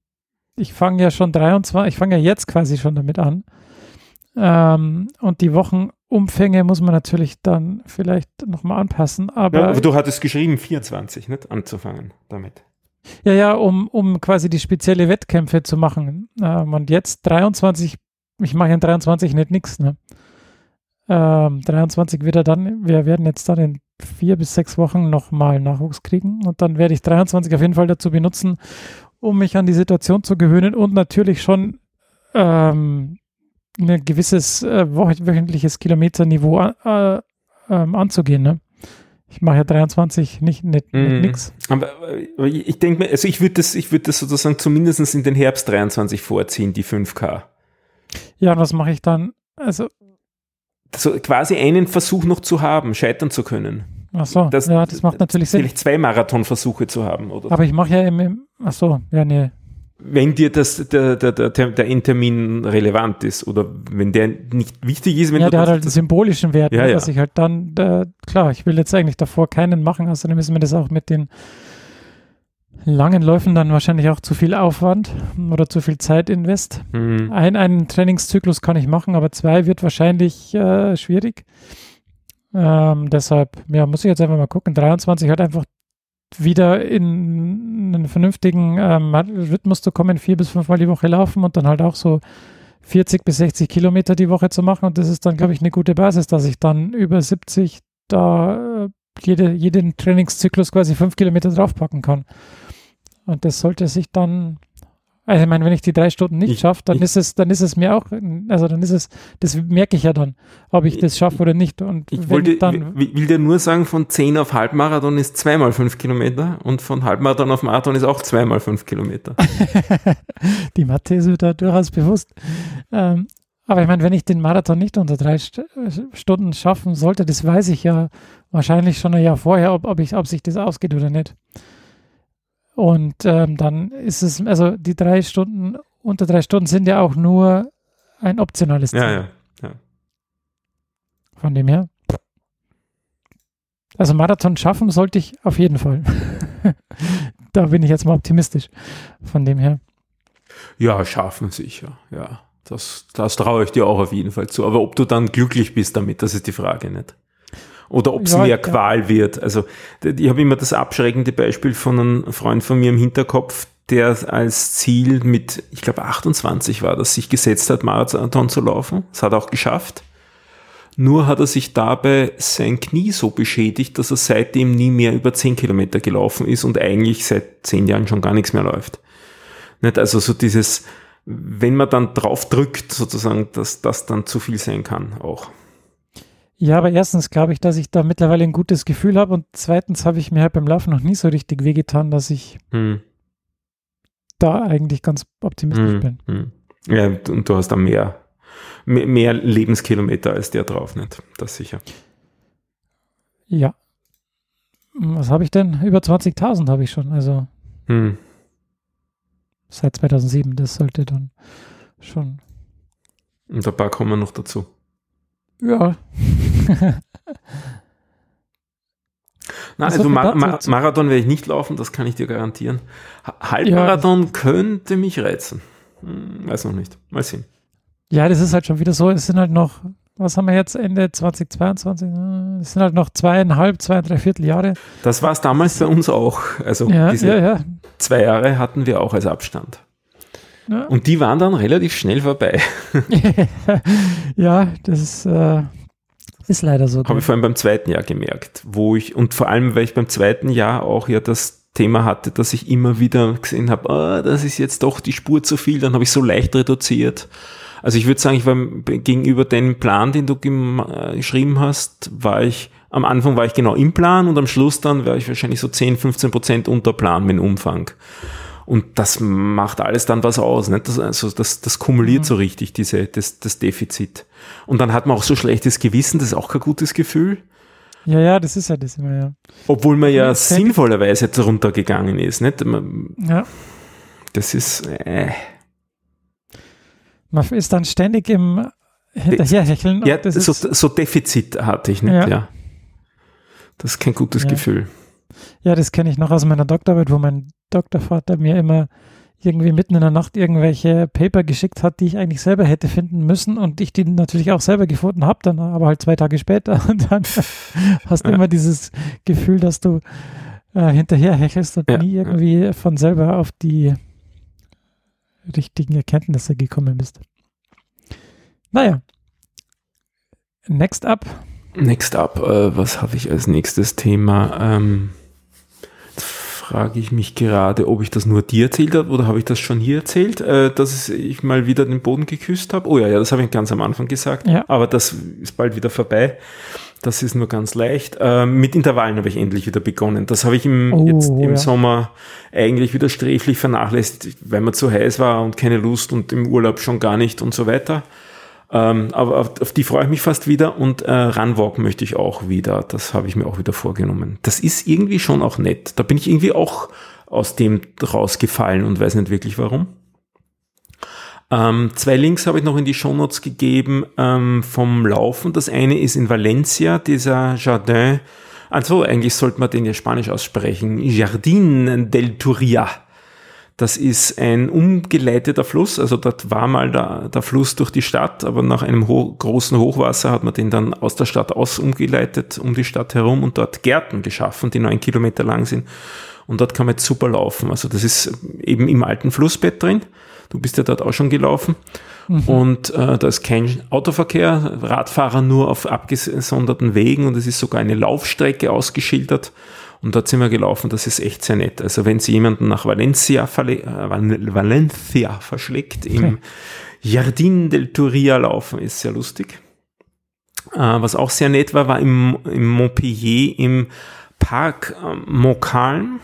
ich fange ja schon 23, ich fange ja jetzt quasi schon damit an. Ähm, und die Wochenumfänge muss man natürlich dann vielleicht nochmal anpassen. Aber, ja, aber du hattest geschrieben 24, nicht anzufangen damit. Ja, ja, um, um quasi die spezielle Wettkämpfe zu machen. Ähm, und jetzt 23, ich mache in 23 nicht nichts. Ne? Ähm, 23 wird er dann, wir werden jetzt dann in vier bis sechs Wochen nochmal Nachwuchs kriegen. Und dann werde ich 23 auf jeden Fall dazu benutzen, um mich an die Situation zu gewöhnen und natürlich schon ähm, ein gewisses äh, wöchentliches Kilometerniveau äh, äh, anzugehen. Ne? Ich mache ja 23 nicht, nicht, nicht mm. nix. Aber ich denke mir, also ich würde das, ich würde das sozusagen zumindest in den Herbst 23 vorziehen, die 5K. Ja, und was mache ich dann? Also. So quasi einen Versuch noch zu haben, scheitern zu können. Ach so, das, ja, das macht natürlich Sinn. Vielleicht zwei Marathonversuche zu haben, oder? Aber ich mache ja im, ach so, ja, nee, wenn dir das, der, der, der, der Endtermin relevant ist oder wenn der nicht wichtig ist. Wenn ja, der hat halt einen symbolischen Wert, ja, ne, ja. dass ich halt dann, äh, klar, ich will jetzt eigentlich davor keinen machen, außerdem müssen wir das auch mit den langen Läufen dann wahrscheinlich auch zu viel Aufwand oder zu viel Zeit invest. Mhm. Ein, einen Trainingszyklus kann ich machen, aber zwei wird wahrscheinlich äh, schwierig. Ähm, deshalb, ja, muss ich jetzt einfach mal gucken. 23 hat einfach wieder in einen vernünftigen ähm, Rhythmus zu kommen, vier bis fünfmal die Woche laufen und dann halt auch so 40 bis 60 Kilometer die Woche zu machen. Und das ist dann, glaube ich, eine gute Basis, dass ich dann über 70 da äh, jede, jeden Trainingszyklus quasi fünf Kilometer draufpacken kann. Und das sollte sich dann also ich meine, wenn ich die drei Stunden nicht schaffe, dann ist es, dann ist es mir auch, also dann ist es, das merke ich ja dann, ob ich das schaffe oder nicht. Und ich wollte, dann, will dir nur sagen, von 10 auf Halbmarathon ist zweimal fünf Kilometer und von Halbmarathon auf Marathon ist auch zweimal fünf Kilometer. die Mathe ist mir da durchaus bewusst. Ähm, aber ich meine, wenn ich den Marathon nicht unter drei St Stunden schaffen sollte, das weiß ich ja wahrscheinlich schon ein Jahr vorher, ob, ob, ich, ob sich das ausgeht oder nicht. Und ähm, dann ist es, also die drei Stunden, unter drei Stunden sind ja auch nur ein optionales Ziel. Ja, ja, ja. Von dem her. Also Marathon schaffen sollte ich auf jeden Fall. da bin ich jetzt mal optimistisch. Von dem her. Ja, schaffen sicher, ja. Das, das traue ich dir auch auf jeden Fall zu. Aber ob du dann glücklich bist damit, das ist die Frage nicht oder ob es ja, mehr Qual ja. wird. Also ich habe immer das abschreckende Beispiel von einem Freund von mir im Hinterkopf, der als Ziel mit, ich glaube 28 war das, sich gesetzt hat, Marathon zu laufen. Das hat er auch geschafft. Nur hat er sich dabei sein Knie so beschädigt, dass er seitdem nie mehr über 10 Kilometer gelaufen ist und eigentlich seit 10 Jahren schon gar nichts mehr läuft. Nicht? Also so dieses, wenn man dann drauf drückt, sozusagen, dass das dann zu viel sein kann auch. Ja, aber erstens glaube ich, dass ich da mittlerweile ein gutes Gefühl habe und zweitens habe ich mir halt beim Laufen noch nie so richtig wehgetan, dass ich hm. da eigentlich ganz optimistisch hm. bin. Hm. Ja, und du hast da mehr, mehr Lebenskilometer als der drauf, nicht? Das sicher. Ja. Was habe ich denn? Über 20.000 habe ich schon, also hm. seit 2007, das sollte dann schon. Und ein paar kommen noch dazu. Ja. Na, also Ma Ma Marathon werde ich nicht laufen, das kann ich dir garantieren. Halbmarathon ja. könnte mich reizen. Hm, weiß noch nicht. Mal sehen. Ja, das ist halt schon wieder so, es sind halt noch was haben wir jetzt Ende 2022? Es sind halt noch zweieinhalb, zwei, drei Vierteljahre. Das war es damals bei uns auch. Also Ja, diese ja. zwei Jahre hatten wir auch als Abstand. Ja. Und die waren dann relativ schnell vorbei. ja, das ist, äh, ist leider so. Habe ich vor allem beim zweiten Jahr gemerkt, wo ich, und vor allem, weil ich beim zweiten Jahr auch ja das Thema hatte, dass ich immer wieder gesehen habe, ah, das ist jetzt doch die Spur zu viel, dann habe ich so leicht reduziert. Also ich würde sagen, ich war gegenüber dem Plan, den du äh, geschrieben hast, war ich, am Anfang war ich genau im Plan und am Schluss dann war ich wahrscheinlich so 10, 15 Prozent unter Plan mit dem Umfang. Und das macht alles dann was aus. Nicht? Das, also das, das kumuliert so richtig, diese, das, das Defizit. Und dann hat man auch so schlechtes Gewissen, das ist auch kein gutes Gefühl. Ja, ja, das ist ja das immer, ja. Obwohl man ja sinnvollerweise jetzt runtergegangen ist. Nicht? Man- Ja, Das ist, äh, man ist dann ständig im Hinterherhecheln. ja, so, ist, so Defizit hatte ich nicht, Ja. ja. Das ist kein gutes Ja. Gefühl. Ja, das kenne ich noch aus meiner Doktorarbeit, wo mein Doktorvater mir immer irgendwie mitten in der Nacht irgendwelche Paper geschickt hat, die ich eigentlich selber hätte finden müssen und ich die natürlich auch selber gefunden habe, dann aber halt zwei Tage später und dann hast du Ja. immer dieses Gefühl, dass du äh, hinterherhechelst und Ja. nie irgendwie von selber auf die richtigen Erkenntnisse gekommen bist. Naja. Next up. Next up, äh, was habe ich als nächstes Thema? Ähm, frage ich mich gerade, ob ich das nur dir erzählt habe oder habe ich das schon hier erzählt, äh, dass ich mal wieder den Boden geküsst habe. Oh ja, ja, das habe ich ganz am Anfang gesagt, Ja. aber das ist bald wieder vorbei. Das ist nur ganz leicht. Ähm, mit Intervallen habe ich endlich wieder begonnen. Das habe ich im, Oh, jetzt im ja. Sommer eigentlich wieder sträflich vernachlässigt, weil mir zu heiß war und keine Lust und im Urlaub schon gar nicht und so weiter. Ähm, aber auf, auf die freue ich mich fast wieder und äh, Runwalk möchte ich auch wieder. Das habe ich mir auch wieder vorgenommen. Das ist irgendwie schon auch nett. Da bin ich irgendwie auch aus dem rausgefallen und weiß nicht wirklich warum. Ähm, zwei Links habe ich noch in die Shownotes gegeben ähm, vom Laufen. Das eine ist in Valencia, dieser Jardin. Also eigentlich sollte man den ja Spanisch aussprechen. Jardin del Turia. Das ist ein umgeleiteter Fluss, also dort war mal der, der Fluss durch die Stadt, aber nach einem ho großen Hochwasser hat man den dann aus der Stadt aus umgeleitet, um die Stadt herum und dort Gärten geschaffen, die neun Kilometer lang sind. Und dort kann man jetzt super laufen. Also das ist eben im alten Flussbett drin. Du bist ja dort auch schon gelaufen. Und äh, da ist kein Autoverkehr, Radfahrer nur auf abgesonderten Wegen und es ist sogar eine Laufstrecke ausgeschildert. Und dort sind wir gelaufen, das ist echt sehr nett. Also wenn Sie jemanden nach Valencia, äh, Val- Valencia verschlägt, im Jardin del Turia laufen, ist sehr lustig. Äh, was auch sehr nett war, war im, im Montpellier im Park äh, Montcalm.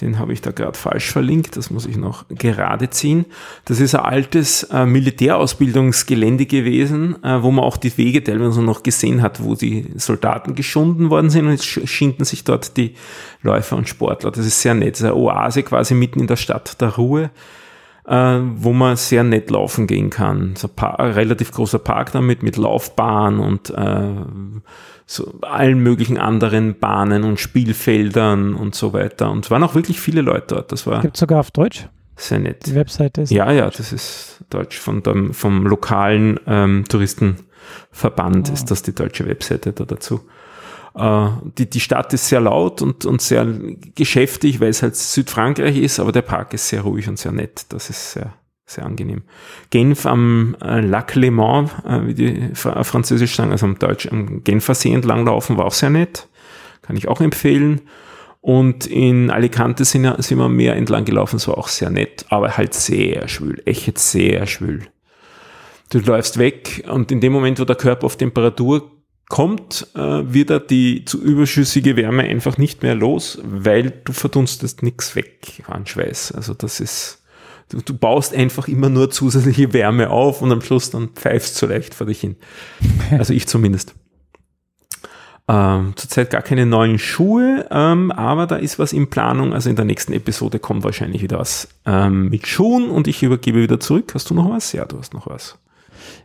Den habe ich da gerade falsch verlinkt, das muss ich noch gerade ziehen. Das ist ein altes äh, Militärausbildungsgelände gewesen, äh, wo man auch die Wege teilweise noch gesehen hat, wo die Soldaten geschunden worden sind und jetzt sch- schinden sich dort die Läufer und Sportler. Das ist sehr nett. Das ist eine Oase quasi mitten in der Stadt der Ruhe, äh, wo man sehr nett laufen gehen kann. So ein, relativ großer Park damit mit Laufbahn und äh, so allen möglichen anderen Bahnen und Spielfeldern und so weiter. Und es waren auch wirklich viele Leute dort. Das war Gibt sogar auf Deutsch. sehr nett. Die Webseite ist. Ja, ja, das ist Deutsch von dem, vom lokalen ähm, Touristenverband Ah. ist das die deutsche Webseite da dazu. Äh, die, die Stadt ist sehr laut und, und sehr geschäftig, weil es halt Südfrankreich ist, aber der Park ist sehr ruhig und sehr nett. Das ist sehr, sehr angenehm. Genf am äh, Lac Le Mans, äh, wie die Fra Französisch sagen, also am Deutsch, am Genfer See entlang laufen, war auch sehr nett. Kann ich auch empfehlen. Und in Alicante sind, sind wir mehr entlang gelaufen, das war auch sehr nett, aber halt sehr schwül, echt sehr schwül. Du läufst weg und in dem Moment, wo der Körper auf Temperatur kommt, äh, wird er die zu überschüssige Wärme einfach nicht mehr los, weil du verdunstest nichts weg an Schweiß. Also das ist, du, du baust einfach immer nur zusätzliche Wärme auf und am Schluss dann pfeifst du leicht vor dich hin. Also ich zumindest. Ähm, zurzeit gar keine neuen Schuhe, ähm, aber da ist was in Planung. Also in der nächsten Episode kommt wahrscheinlich wieder was ähm, mit Schuhen und ich übergebe wieder zurück. Hast du noch was? Ja, du hast noch was.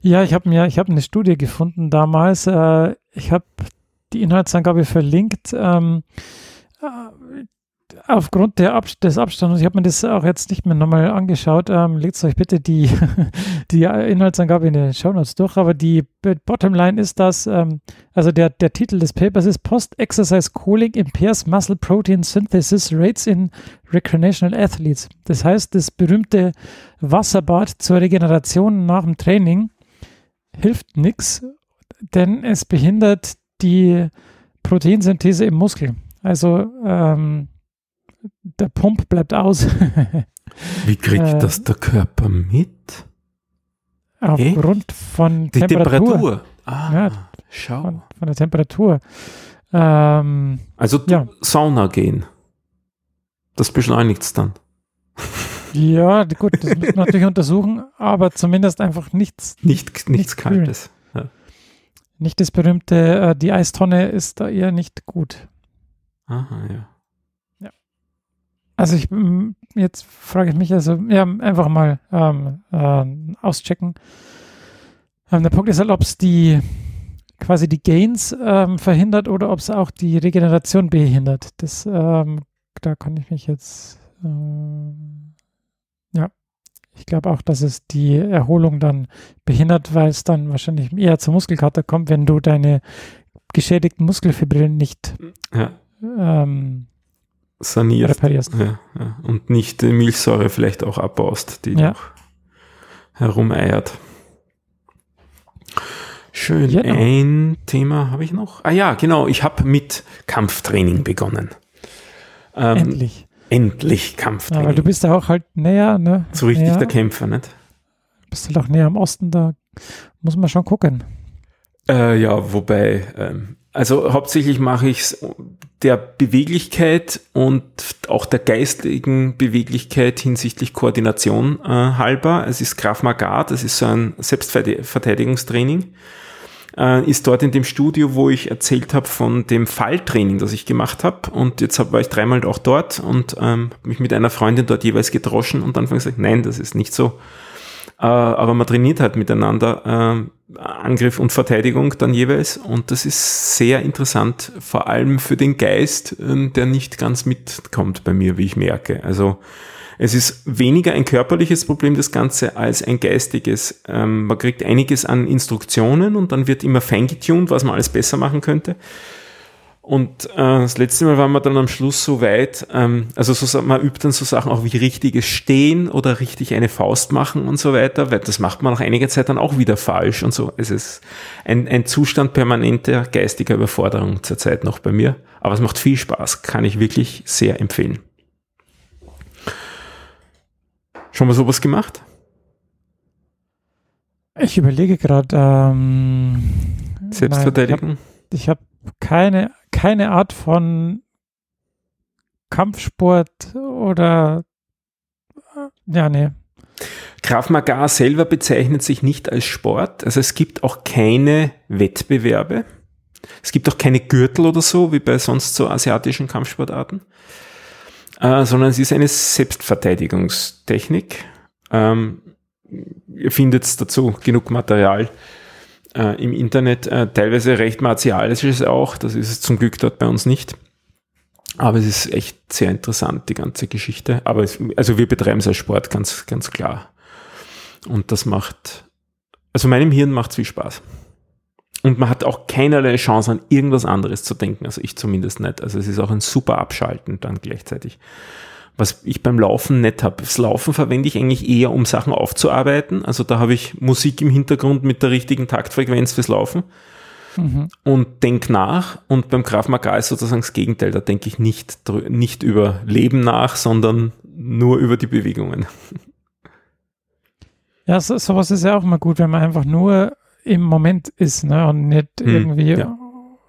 Ja, ich habe mir, ich habe eine Studie gefunden damals. Äh, ich habe die Inhaltsangabe verlinkt. Ähm, äh, aufgrund Ab des Abstands, ich habe mir das auch jetzt nicht mehr nochmal angeschaut, ähm, legt euch bitte die, die Inhaltsangabe in den Shownotes durch, aber die Bottomline ist das, ähm, also der, der Titel des Papers ist Post-Exercise Cooling Impairs Muscle Protein Synthesis Rates in Recreational Athletes. Das heißt, das berühmte Wasserbad zur Regeneration nach dem Training hilft nichts, denn es behindert die Proteinsynthese im Muskel. Also ähm, der Pump bleibt aus. Wie kriegt äh, das der Körper mit? Aufgrund von Die Temperatur. Temperatur. Ah, ja, schau. Von, von, der Temperatur. Ähm, also ja. Sauna gehen. Das beschleunigt es dann. Ja, gut, das müssen wir natürlich untersuchen, aber zumindest einfach nichts. Nicht, nichts, nichts Kaltes. Ja. Nicht das berühmte, äh, die Eistonne ist da eher nicht gut. Aha, ja. Ja. Also ich, jetzt frage ich mich also, ja, einfach mal ähm, äh, auschecken. Ähm, der Punkt ist halt, ob es die quasi die Gains ähm, verhindert oder ob es auch die Regeneration behindert. Das, ähm, da kann ich mich jetzt äh, ich glaube auch, dass es die Erholung dann behindert, weil es dann wahrscheinlich eher zur Muskelkater kommt, wenn du deine geschädigten Muskelfibrillen nicht ja. ähm, sanierst reparierst. Ja, ja. Und nicht die Milchsäure vielleicht auch abbaust, die ja. noch herumeiert. Schön. Genau. Ein Thema habe ich noch. Ah ja, genau. Ich habe mit Kampftraining begonnen. Ähm, Endlich. Endlich Kampftraining. Ja, weil du bist ja auch halt näher, ne? So richtig näher, der Kämpfer, nicht? Bist halt auch näher am Osten, da muss man schon gucken. Äh, ja, wobei, ähm, also hauptsächlich mache ich es der Beweglichkeit und auch der geistigen Beweglichkeit hinsichtlich Koordination äh, halber. Es ist Graf Maga, das ist so ein Selbstverteidigungstraining äh, ist dort in dem Studio, wo ich erzählt habe von dem Falltraining, das ich gemacht habe. Und jetzt hab, war ich dreimal auch dort und ähm, mich mit einer Freundin dort jeweils gedroschen und dann gesagt, nein, das ist nicht so. Äh, aber man trainiert halt miteinander äh, Angriff und Verteidigung dann jeweils. Und das ist sehr interessant, vor allem für den Geist, äh, der nicht ganz mitkommt bei mir, wie ich merke. Also es ist weniger ein körperliches Problem, das Ganze, als ein geistiges. Ähm, man kriegt einiges an Instruktionen und dann wird immer feingetuned, was man alles besser machen könnte. Und äh, das letzte Mal waren wir dann am Schluss so weit, ähm, also so, man übt dann so Sachen auch wie richtiges Stehen oder richtig eine Faust machen und so weiter, weil das macht man nach einiger Zeit dann auch wieder falsch und so. Es ist ein, ein Zustand permanenter geistiger Überforderung zurzeit noch bei mir. Aber es macht viel Spaß, kann ich wirklich sehr empfehlen. Schon mal sowas gemacht? Ich überlege gerade. Ähm, Selbstverteidigung? ich habe hab keine, keine Art von Kampfsport oder. Ja, nee. Krav Maga selber bezeichnet sich nicht als Sport. Also es gibt auch keine Wettbewerbe. Es gibt auch keine Gürtel oder so, wie bei sonst so asiatischen Kampfsportarten äh, sondern es ist eine Selbstverteidigungstechnik. Ähm, ihr findet dazu genug Material äh, im Internet, äh, teilweise recht martialisches auch, das ist es zum Glück dort bei uns nicht. Aber es ist echt sehr interessant, die ganze Geschichte. Aber es, also wir betreiben es als Sport, ganz, ganz klar. Und das macht, also meinem Hirn macht es viel Spaß. Und man hat auch keinerlei Chance an irgendwas anderes zu denken, also ich zumindest nicht. Also es ist auch ein super Abschalten dann gleichzeitig. Was ich beim Laufen nicht habe. Das Laufen verwende ich eigentlich eher, um Sachen aufzuarbeiten. Also da habe ich Musik im Hintergrund mit der richtigen Taktfrequenz fürs Laufen mhm. und denke nach. Und beim Graf Maga ist sozusagen das Gegenteil. Da denke ich nicht, nicht über Leben nach, sondern nur über die Bewegungen. Ja, so, sowas ist ja auch mal gut, wenn man einfach nur im Moment ist ne? und nicht hm, irgendwie ja.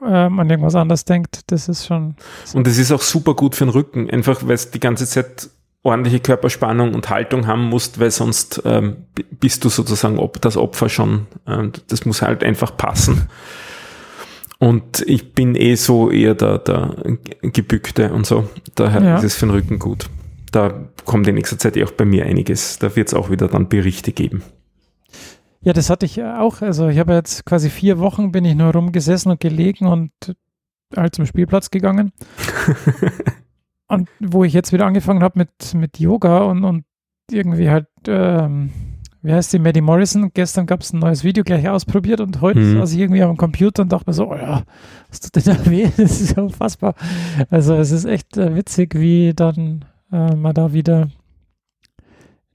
ähm, an irgendwas anderes denkt. Das ist schon. So. Und es ist auch super gut für den Rücken, einfach weil es die ganze Zeit ordentliche Körperspannung und Haltung haben musst, weil sonst ähm, bist du sozusagen ob das Opfer schon. Ähm, das muss halt einfach passen. Und ich bin eh so eher der, der Gebückte und so. Daher ja. ist es für den Rücken gut. Da kommt in nächster Zeit eh auch bei mir einiges. Da wird es auch wieder dann Berichte geben. Ja, das hatte ich auch. Also ich habe jetzt quasi vier Wochen bin ich nur rumgesessen und gelegen und halt zum Spielplatz gegangen. Und wo ich jetzt wieder angefangen habe mit, mit Yoga und, und irgendwie halt, ähm, wie heißt die, Maddie Morrison, gestern gab es ein neues Video gleich ausprobiert und heute Mhm. saß ich irgendwie am Computer und dachte mir so, oh ja, was tut denn da weh? Das ist ja unfassbar. Also es ist echt äh, witzig, wie dann äh, man da wieder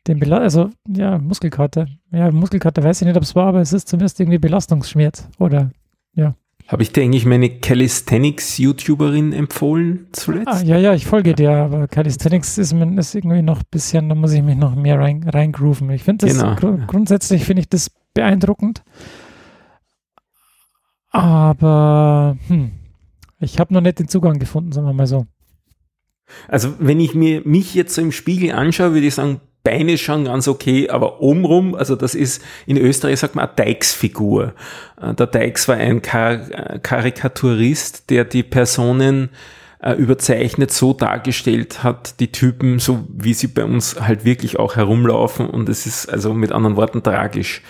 den Bela also ja, Muskelkater. Ja, Muskelkater weiß ich nicht, ob es war, aber es ist zumindest irgendwie Belastungsschmerz. Oder Habe ich dir eigentlich meine Calisthenics-YouTuberin empfohlen zuletzt? ah, ja, ja, ich folge dir, aber Calisthenics ist, ist irgendwie noch ein bisschen, da muss ich mich noch mehr rein, reingrooven. Ich finde das Genau, ja. grundsätzlich finde ich das beeindruckend. Aber hm, ich habe noch nicht den Zugang gefunden, sagen wir mal so. Also wenn ich mir mich jetzt so im Spiegel anschaue, würde ich sagen, Beine schauen ganz okay, aber obenrum, also das ist, in Österreich sagt man eine Dykes-Figur. Äh, Der Dykes war ein Kar äh, Karikaturist, der die Personen äh, überzeichnet so dargestellt hat, die Typen, so wie sie bei uns halt wirklich auch herumlaufen und es ist also mit anderen Worten tragisch.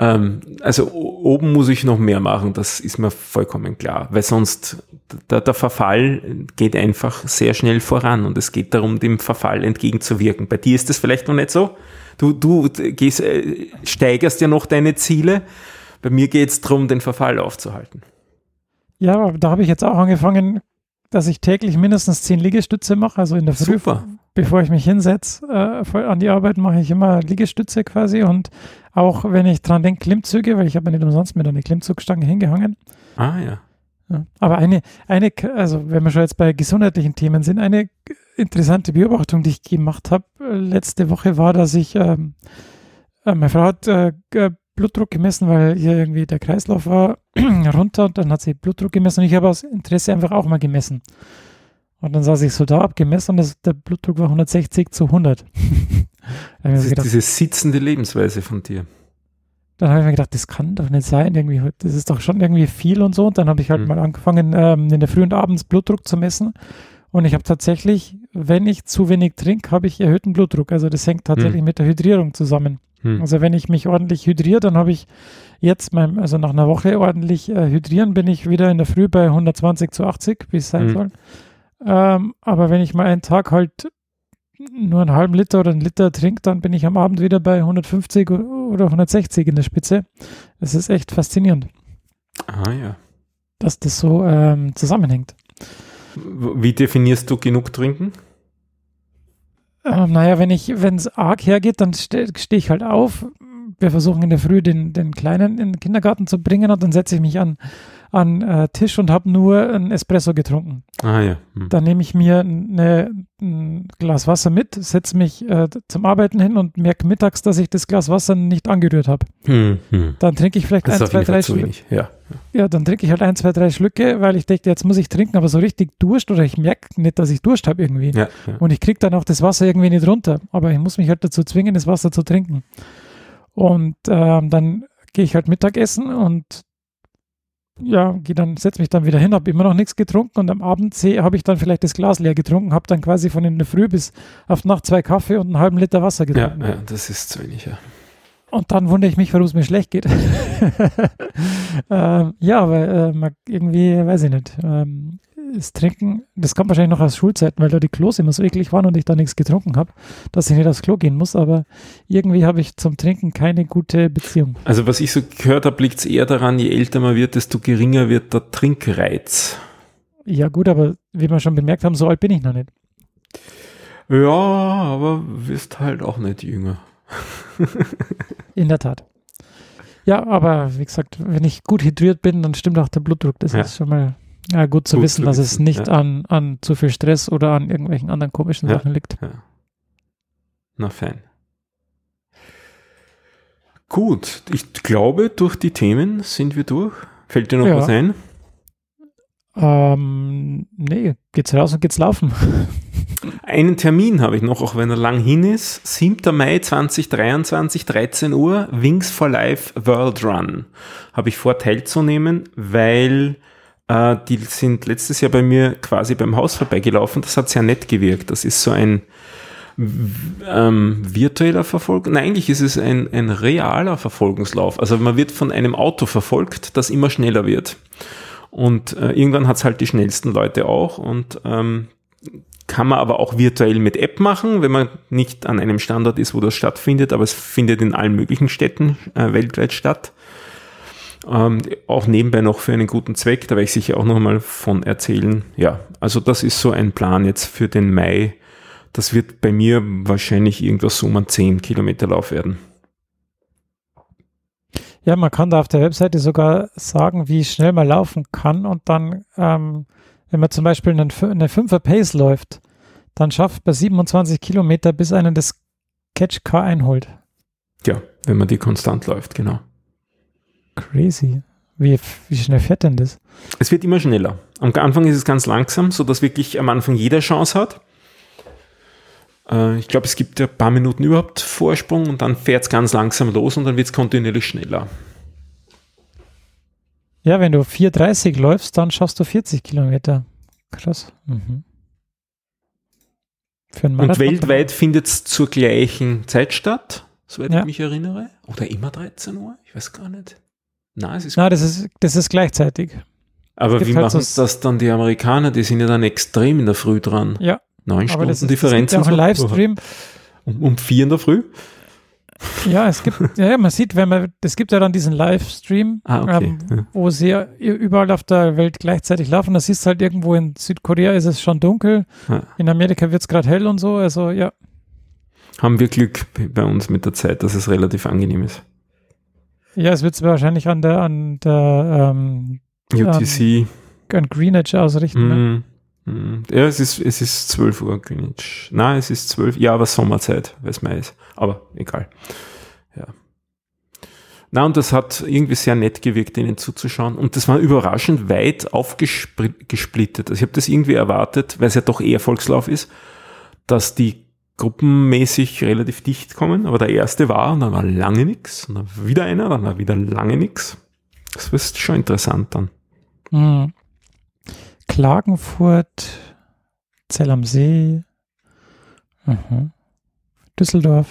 Ähm, also oben muss ich noch mehr machen, das ist mir vollkommen klar, weil sonst der, der Verfall geht einfach sehr schnell voran und es geht darum, dem Verfall entgegenzuwirken. Bei dir ist das vielleicht noch nicht so. Du, du gehst, äh, steigerst ja noch deine Ziele. Bei mir geht es darum, den Verfall aufzuhalten. Ja, aber da habe ich jetzt auch angefangen, dass ich täglich mindestens zehn Liegestütze mache, also in der Früh, Super. bevor ich mich hinsetze äh, an die Arbeit, mache ich immer Liegestütze quasi und auch wenn ich dran denke, Klimmzüge, weil ich habe ja nicht umsonst mit einer Klimmzugstange hingehangen. Ah ja. Ja. Aber eine, eine, also wenn wir schon jetzt bei gesundheitlichen Themen sind, eine interessante Beobachtung, die ich gemacht habe äh, letzte Woche war, dass ich, ähm, äh, meine Frau hat äh, g- Blutdruck gemessen, weil hier irgendwie der Kreislauf war runter und dann hat sie Blutdruck gemessen und ich habe aus Interesse einfach auch mal gemessen. Und dann saß ich so da, hab gemessen und das, der Blutdruck war 160 zu 100. Das ist gedacht, diese sitzende Lebensweise von dir. dann habe ich mir gedacht, das kann doch nicht sein, irgendwie, das ist doch schon irgendwie viel und so. Und dann habe ich halt Mhm. mal angefangen, ähm, in der Früh und abends Blutdruck zu messen. Und ich habe tatsächlich, wenn ich zu wenig trinke, habe ich erhöhten Blutdruck. Also das hängt tatsächlich mit der Hydrierung zusammen. Hm. Also wenn ich mich ordentlich hydriere, dann habe ich jetzt, mein, also nach einer Woche ordentlich äh, hydrieren, bin ich wieder in der Früh bei 120 zu 80, wie es sein Mhm. soll. Ähm, aber wenn ich mal einen Tag halt nur einen halben Liter oder einen Liter trinke, dann bin ich am Abend wieder bei 150 oder 160 in der Spitze. Es ist echt faszinierend, Ah ja. dass das so ähm, zusammenhängt. Wie definierst du genug trinken? Ähm, naja, wenn ich, wenn es arg hergeht, dann stehe steh ich halt auf. Wir versuchen in der Früh den, den Kleinen in den Kindergarten zu bringen und dann setze ich mich an, an äh, Tisch und habe nur ein Espresso getrunken. Ah ja. Hm. Dann nehme ich mir eine, ein Glas Wasser mit, setze mich äh, zum Arbeiten hin und merke mittags, dass ich das Glas Wasser nicht angerührt habe. Hm, hm. Dann trinke ich vielleicht Das ein, zwei, jeden drei Schlücke. Ja. Ja, dann trinke ich halt ein, zwei, drei Schlücke, weil ich denke, jetzt muss ich trinken, aber so richtig Durst oder ich merke nicht, dass ich Durst habe irgendwie. Ja, ja. Und ich kriege dann auch das Wasser irgendwie nicht runter. Aber ich muss mich halt dazu zwingen, das Wasser zu trinken. Und ähm, dann gehe ich halt Mittagessen und ja, gehe dann, setze mich dann wieder hin, habe immer noch nichts getrunken und am Abend habe ich dann vielleicht das Glas leer getrunken, habe dann quasi von in der Früh bis auf Nacht zwei Kaffee und einen halben Liter Wasser Ja, getrunken. ja, das ist zu wenig, ja. Und dann wundere ich mich, warum es mir schlecht geht. ähm, ja, aber äh, man- irgendwie, weiß ich nicht. Ähm, das Trinken, das kommt wahrscheinlich noch aus Schulzeiten, weil da die Klos immer so eklig waren und ich da nichts getrunken habe, dass ich nicht aufs Klo gehen muss. Aber irgendwie habe ich zum Trinken keine gute Beziehung. Also was ich so gehört habe, liegt es eher daran, je älter man wird, desto geringer wird der Trinkreiz. Ja, gut, aber wie wir schon bemerkt haben, so alt bin ich noch nicht. Ja, aber wirst halt auch nicht jünger. In der Tat. Ja, aber wie gesagt, wenn ich gut hydriert bin, dann stimmt auch der Blutdruck. Das Ja. ist schon mal ja, gut zu Gut wissen, zu dass es wissen, nicht ja. an, an zu viel Stress oder an irgendwelchen anderen komischen Ja. Sachen liegt. Ja. Na fein. Gut, ich glaube, durch die Themen sind wir durch. Fällt dir noch was ein? Ähm, nee, geht's raus und geht's laufen. Einen Termin habe ich noch, auch wenn er lang hin ist. 7. Mai 2023, 13 Uhr, Wings for Life World Run. Habe ich vor teilzunehmen, weil äh, die sind letztes Jahr bei mir quasi beim Haus vorbeigelaufen. Das hat sehr nett gewirkt. Das ist so ein ähm, virtueller Verfolgung. Nein, eigentlich ist es ein, ein realer Verfolgungslauf. Also man wird von einem Auto verfolgt, das immer schneller wird. Und äh, irgendwann hat es halt die schnellsten Leute auch. Und ähm, kann man aber auch virtuell mit App machen, wenn man nicht an einem Standort ist, wo das stattfindet, aber es findet in allen möglichen Städten äh, weltweit statt. Ähm, auch nebenbei noch für einen guten Zweck, da werde ich sicher auch noch mal von erzählen. Ja, also das ist so ein Plan jetzt für den Mai. Das wird bei mir wahrscheinlich irgendwas so um einen 10 Kilometer Lauf werden. Ja, man kann da auf der Webseite sogar sagen, wie schnell man laufen kann und dann, ähm, wenn man zum Beispiel einen, eine 5er Pace läuft, dann schafft man 27 Kilometer, bis einen das Catch Car einholt. Ja, wenn man die konstant läuft, genau. Crazy. Wie, wie schnell fährt denn das? Es wird immer schneller. Am Anfang ist es ganz langsam, so dass wirklich am Anfang jeder Chance hat. Äh, ich glaube, es gibt ja ein paar Minuten überhaupt Vorsprung und dann fährt es ganz langsam los und dann wird es kontinuierlich schneller. Ja, wenn du 4,30 läufst, dann schaffst du 40 Kilometer. Krass. Mhm. und weltweit findet es zur gleichen Zeit statt, soweit ja. ich mich erinnere. Oder immer 13 Uhr? Ich weiß gar nicht. Nein, es ist, Nein, das ist, das ist gleichzeitig. Aber wie halt machen so das dann die Amerikaner? Die sind ja dann extrem in der Früh dran. Ja. Neun Stunden das ist, Differenz. Es gibt ja auch einen Livestream. Um, um vier in der Früh? Ja, es gibt, ja, man sieht, wenn man, es gibt ja dann diesen Livestream, ah, okay. ähm, wo sie überall auf der Welt gleichzeitig laufen. Das siehst halt irgendwo in Südkorea ist es schon dunkel, ja. in Amerika wird es gerade hell und so, also ja. Haben wir Glück bei uns mit der Zeit, dass es relativ angenehm ist. Ja, es wird es wahrscheinlich an der, an der ähm, UTC. An, an Greenwich ausrichten. Ne? Mm, mm. Ja, es ist, es ist 12 Uhr Greenwich. Nein, es ist 12, ja, aber Sommerzeit, weil es Mai ist. Aber egal. Ja. Na, und das hat irgendwie sehr nett gewirkt, ihnen zuzuschauen. Und das war überraschend weit aufgesplittet. Also ich habe das irgendwie erwartet, weil es ja doch eher Volkslauf ist, dass die gruppenmäßig relativ dicht kommen, aber der erste war und dann war lange nichts, und dann wieder einer, dann war wieder lange nichts. Das ist schon interessant dann. Mhm. Klagenfurt, Zell am See, mhm. Düsseldorf.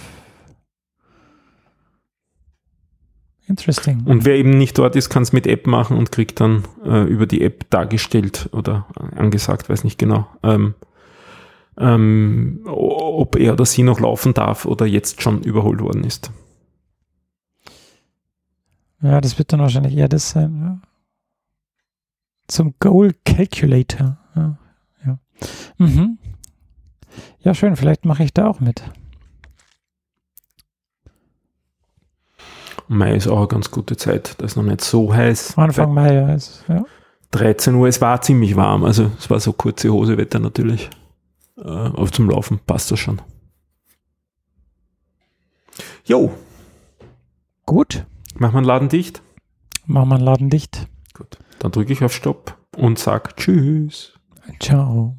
Interesting. Und wer eben nicht dort ist, kann es mit App machen und kriegt dann äh, über die App dargestellt oder angesagt, weiß nicht genau, ähm, ähm, ob er oder sie noch laufen darf oder jetzt schon überholt worden ist. Ja, das wird dann wahrscheinlich eher das sein. Ja. Zum Goal Calculator. Ja, ja. Mhm. ja schön, vielleicht mache ich da auch mit. Mai ist auch eine ganz gute Zeit. Da ist noch nicht so heiß. Anfang Mai, ja. Ist, ja. 13 Uhr, es war ziemlich warm. Also es war so kurze Hosewetter natürlich. Äh, aber zum Laufen passt das schon. Jo. Gut. Machen wir einen Laden dicht? Machen wir einen Laden dicht. Gut. Dann drücke ich auf Stopp und sag Tschüss. Ciao.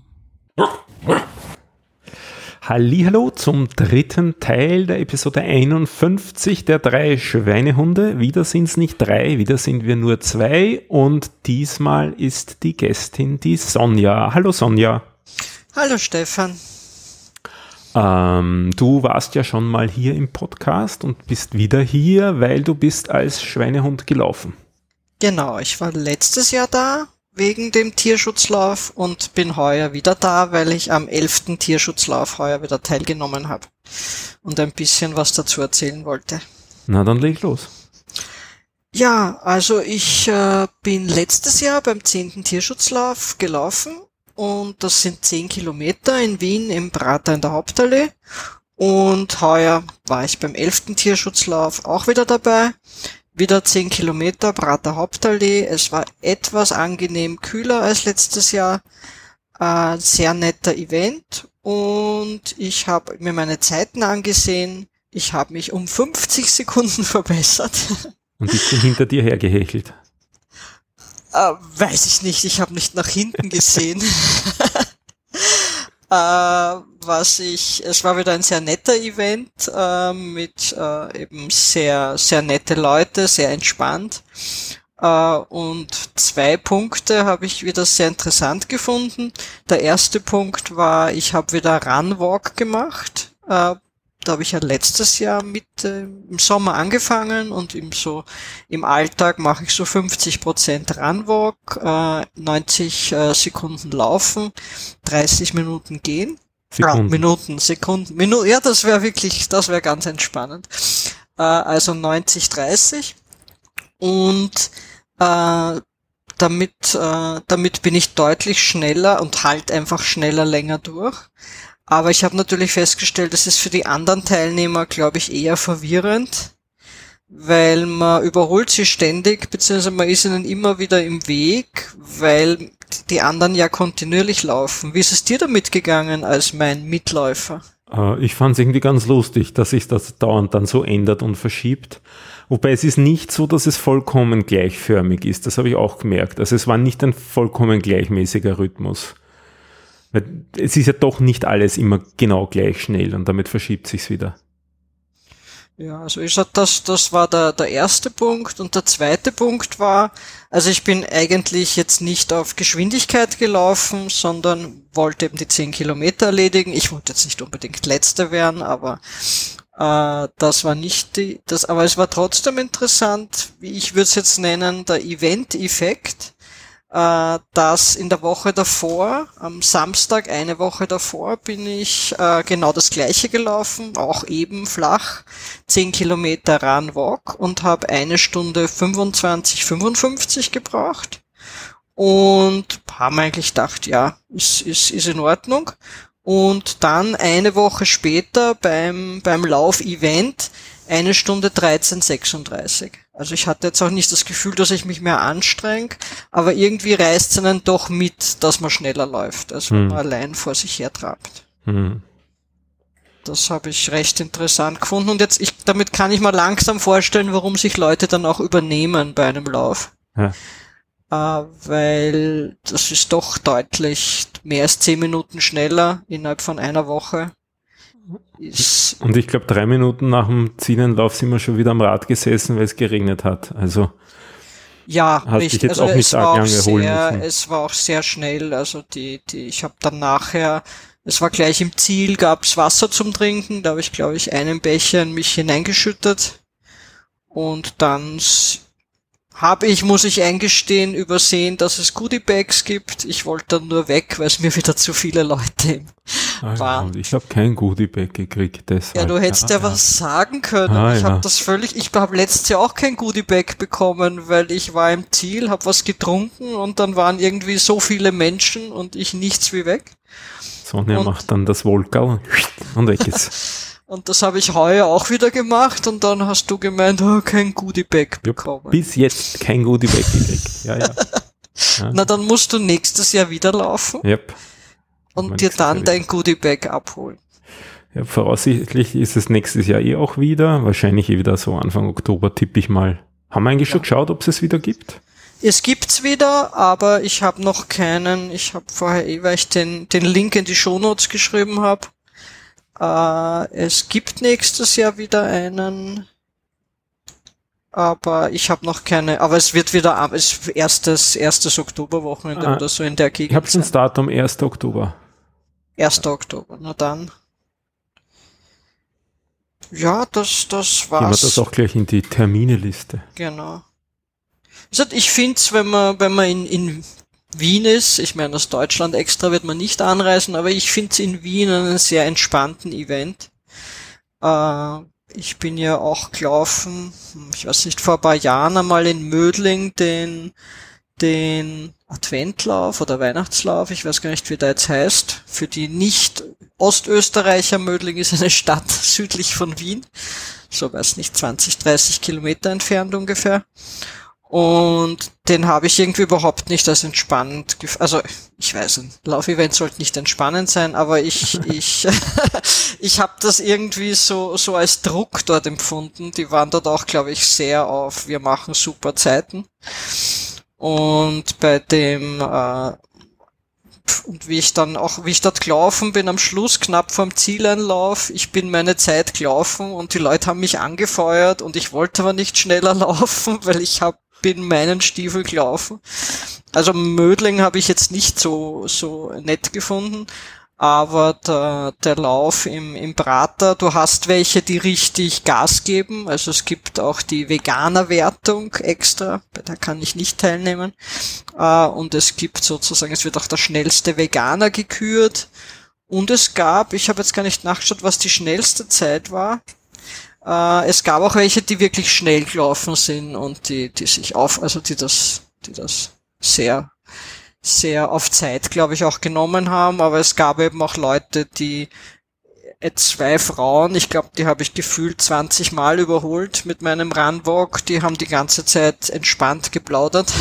Hallo zum dritten Teil der Episode 51 der drei Schweinehunde. Wieder sind es nicht drei, wieder sind wir nur zwei und diesmal ist die Gästin die Sonja. Hallo Sonja. Hallo Stefan. Ähm, du warst ja schon mal hier im Podcast und bist wieder hier, weil du bist als Schweinehund gelaufen. Genau, ich war letztes Jahr da wegen dem Tierschutzlauf und bin heuer wieder da, weil ich am 11. Tierschutzlauf heuer wieder teilgenommen habe und ein bisschen was dazu erzählen wollte. Na, dann leg los. Ja, also ich äh, bin letztes Jahr beim 10. Tierschutzlauf gelaufen und das sind zehn Kilometer in Wien im Prater in der Hauptallee. Und heuer war ich beim elften Tierschutzlauf auch wieder dabei. Wieder zehn Kilometer Prater Hauptallee. Es war etwas angenehm kühler als letztes Jahr. Äh, sehr netter Event und ich habe mir meine Zeiten angesehen. Ich habe mich um 50 Sekunden verbessert. Und ich bin hinter dir hergehechelt. Äh, weiß ich nicht, ich habe nicht nach hinten gesehen. äh, was ich, es war wieder ein sehr netter Event äh, mit äh, eben sehr, sehr nette Leute, sehr entspannt. Äh, und zwei Punkte habe ich wieder sehr interessant gefunden. Der erste Punkt war, ich habe wieder Runwalk gemacht. Da habe ich ja letztes Jahr mit äh, im Sommer angefangen und im so im Alltag mache ich so 50 Prozent Runwalk, äh, 90 äh, Sekunden laufen, 30 Minuten gehen. Sekunden. Ah, Minuten, Sekunden, Minuten. Ja, das wäre wirklich, das wäre ganz entspannend. Äh, also 90, 30 und äh, damit, äh, damit bin ich deutlich schneller und halt einfach schneller länger durch. Aber ich habe natürlich festgestellt, das ist für die anderen Teilnehmer, glaube ich, eher verwirrend, weil man überholt sie ständig, beziehungsweise man ist ihnen immer wieder im Weg, weil die anderen ja kontinuierlich laufen. Wie ist es dir damit gegangen als mein Mitläufer? Äh, ich fand es irgendwie ganz lustig, dass sich das dauernd dann so ändert und verschiebt. Wobei es ist nicht so, dass es vollkommen gleichförmig ist. Das habe ich auch gemerkt. Also es war nicht ein vollkommen gleichmäßiger Rhythmus. Es ist ja doch nicht alles immer genau gleich schnell und damit verschiebt sich's wieder. Ja, also ich sag, das, das war der, der erste Punkt. Und der zweite Punkt war, also ich bin eigentlich jetzt nicht auf Geschwindigkeit gelaufen, sondern wollte eben die 10 Kilometer erledigen. Ich wollte jetzt nicht unbedingt letzter werden, aber äh, das war nicht die, das, aber es war trotzdem interessant, wie ich würde es jetzt nennen, der Event-Effekt äh, dass in der Woche davor, am Samstag eine Woche davor, bin ich äh, genau das gleiche gelaufen, auch eben flach, 10 Kilometer Run Walk und habe eine Stunde 25, 55 gebraucht und haben eigentlich gedacht, ja, ist, ist, ist in Ordnung. Und dann eine Woche später beim, beim Lauf-Event eine Stunde 13,36. Also ich hatte jetzt auch nicht das Gefühl, dass ich mich mehr anstrenge, aber irgendwie reißt es einen doch mit, dass man schneller läuft, als wenn Hm. man allein vor sich her trabt. Hm. Das habe ich recht interessant gefunden und jetzt, ich, damit kann ich mir langsam vorstellen, warum sich Leute dann auch übernehmen bei einem Lauf. Ja. Äh, weil das ist doch deutlich mehr als zehn Minuten schneller innerhalb von einer Woche. Und ich glaube, drei Minuten nach dem Zieleinlauf sind wir schon wieder am Rad gesessen, weil es geregnet hat. Also Ja, Hast dich richtig. jetzt Also auch nicht es war arg lange holen sehr, müssen. es war auch sehr schnell. Also die, die, ich habe dann nachher, es war gleich im Ziel, gab's Wasser zum Trinken. Da habe ich, glaube ich, einen Becher in mich hineingeschüttet. Und dann habe ich, muss ich eingestehen, übersehen, dass es Goodie Bags gibt. Ich wollte dann nur weg, weil es mir wieder zu viele Leute ah, War- und ich habe kein Goodie-Bag gekriegt. Deshalb. Ja, du hättest ja, Ah, was sagen können. Ah, ich ja. habe das völlig, ich habe letztes Jahr auch kein Goodie Bag bekommen, weil ich war im Ziel, habe was getrunken und dann waren irgendwie so viele Menschen und ich nichts wie weg. Sonja und- macht dann das Wolkerl und weg ist. Und das habe ich heuer auch wieder gemacht und dann hast du gemeint, oh, kein Goodie Bag Jupp. bekommen. Bis jetzt kein Goodie-Bag gekriegt. Ja, ja. ja. Na, dann musst du nächstes Jahr wieder laufen Yep. und dir dann dein Goodie Bag abholen. Ja, voraussichtlich ist es nächstes Jahr eh auch wieder. Wahrscheinlich eh wieder so Anfang Oktober tippe ich mal. Haben wir eigentlich schon geschaut, ob es es wieder gibt? Es gibt's wieder, aber ich habe noch keinen. Ich habe vorher eh, weil ich den, den Link in die Shownotes geschrieben habe. Äh, es gibt nächstes Jahr wieder einen, aber ich habe noch keine. Aber es wird wieder am es ist erstes erstes Oktoberwochenende Ah, oder so in der Ich Gegend. habe schon das. Datum 1. Oktober. 1. Oktober. Na dann. Ja, das das Gehen wir war's. das auch gleich in die Termineliste. Genau. Also ich finde es, wenn man, wenn man in, in Wien ist, ich meine, aus Deutschland extra wird man nicht anreisen, aber ich finde es in Wien einen sehr entspannten Event. Äh, ich bin ja auch gelaufen, ich weiß nicht, vor ein paar Jahren einmal in Mödling den, den Adventlauf oder Weihnachtslauf, ich weiß gar nicht, wie der jetzt heißt, für die nicht Ostösterreicher, Mödling ist eine Stadt südlich von Wien, so weiß nicht, 20, 30 Kilometer entfernt ungefähr. Und den habe ich irgendwie überhaupt nicht als entspannend, gef also ich weiß, ein Laufevent sollte nicht entspannend sein, aber ich ich ich habe das irgendwie so so als Druck dort empfunden. Die waren dort auch, glaube ich, sehr auf, wir machen super Zeiten. Und bei dem äh, und wie ich dann auch, wie ich dort gelaufen bin, am Schluss knapp vorm Zieleinlauf, ich bin meine Zeit gelaufen und die Leute haben mich angefeuert und ich wollte aber nicht schneller laufen, weil ich hab, bin meinen Stiefel gelaufen. Also Mödling habe ich jetzt nicht so, so nett gefunden, aber der, der Lauf im, im Prater, du hast welche, die richtig Gas geben. Also es gibt auch die Veganer-Wertung extra, bei der kann ich nicht teilnehmen. Äh, und es gibt sozusagen, es wird auch der schnellste Veganer gekürt. Und es gab, ich habe jetzt gar nicht nachgeschaut, was die schnellste Zeit war. Äh, es gab auch welche, die wirklich schnell gelaufen sind und die, die sich auf, also die das, die das sehr sehr auf Zeit, glaube ich, auch genommen haben, aber es gab eben auch Leute, die äh, zwei Frauen, ich glaube, die habe ich gefühlt 20 Mal überholt mit meinem Runwalk, die haben die ganze Zeit entspannt geplaudert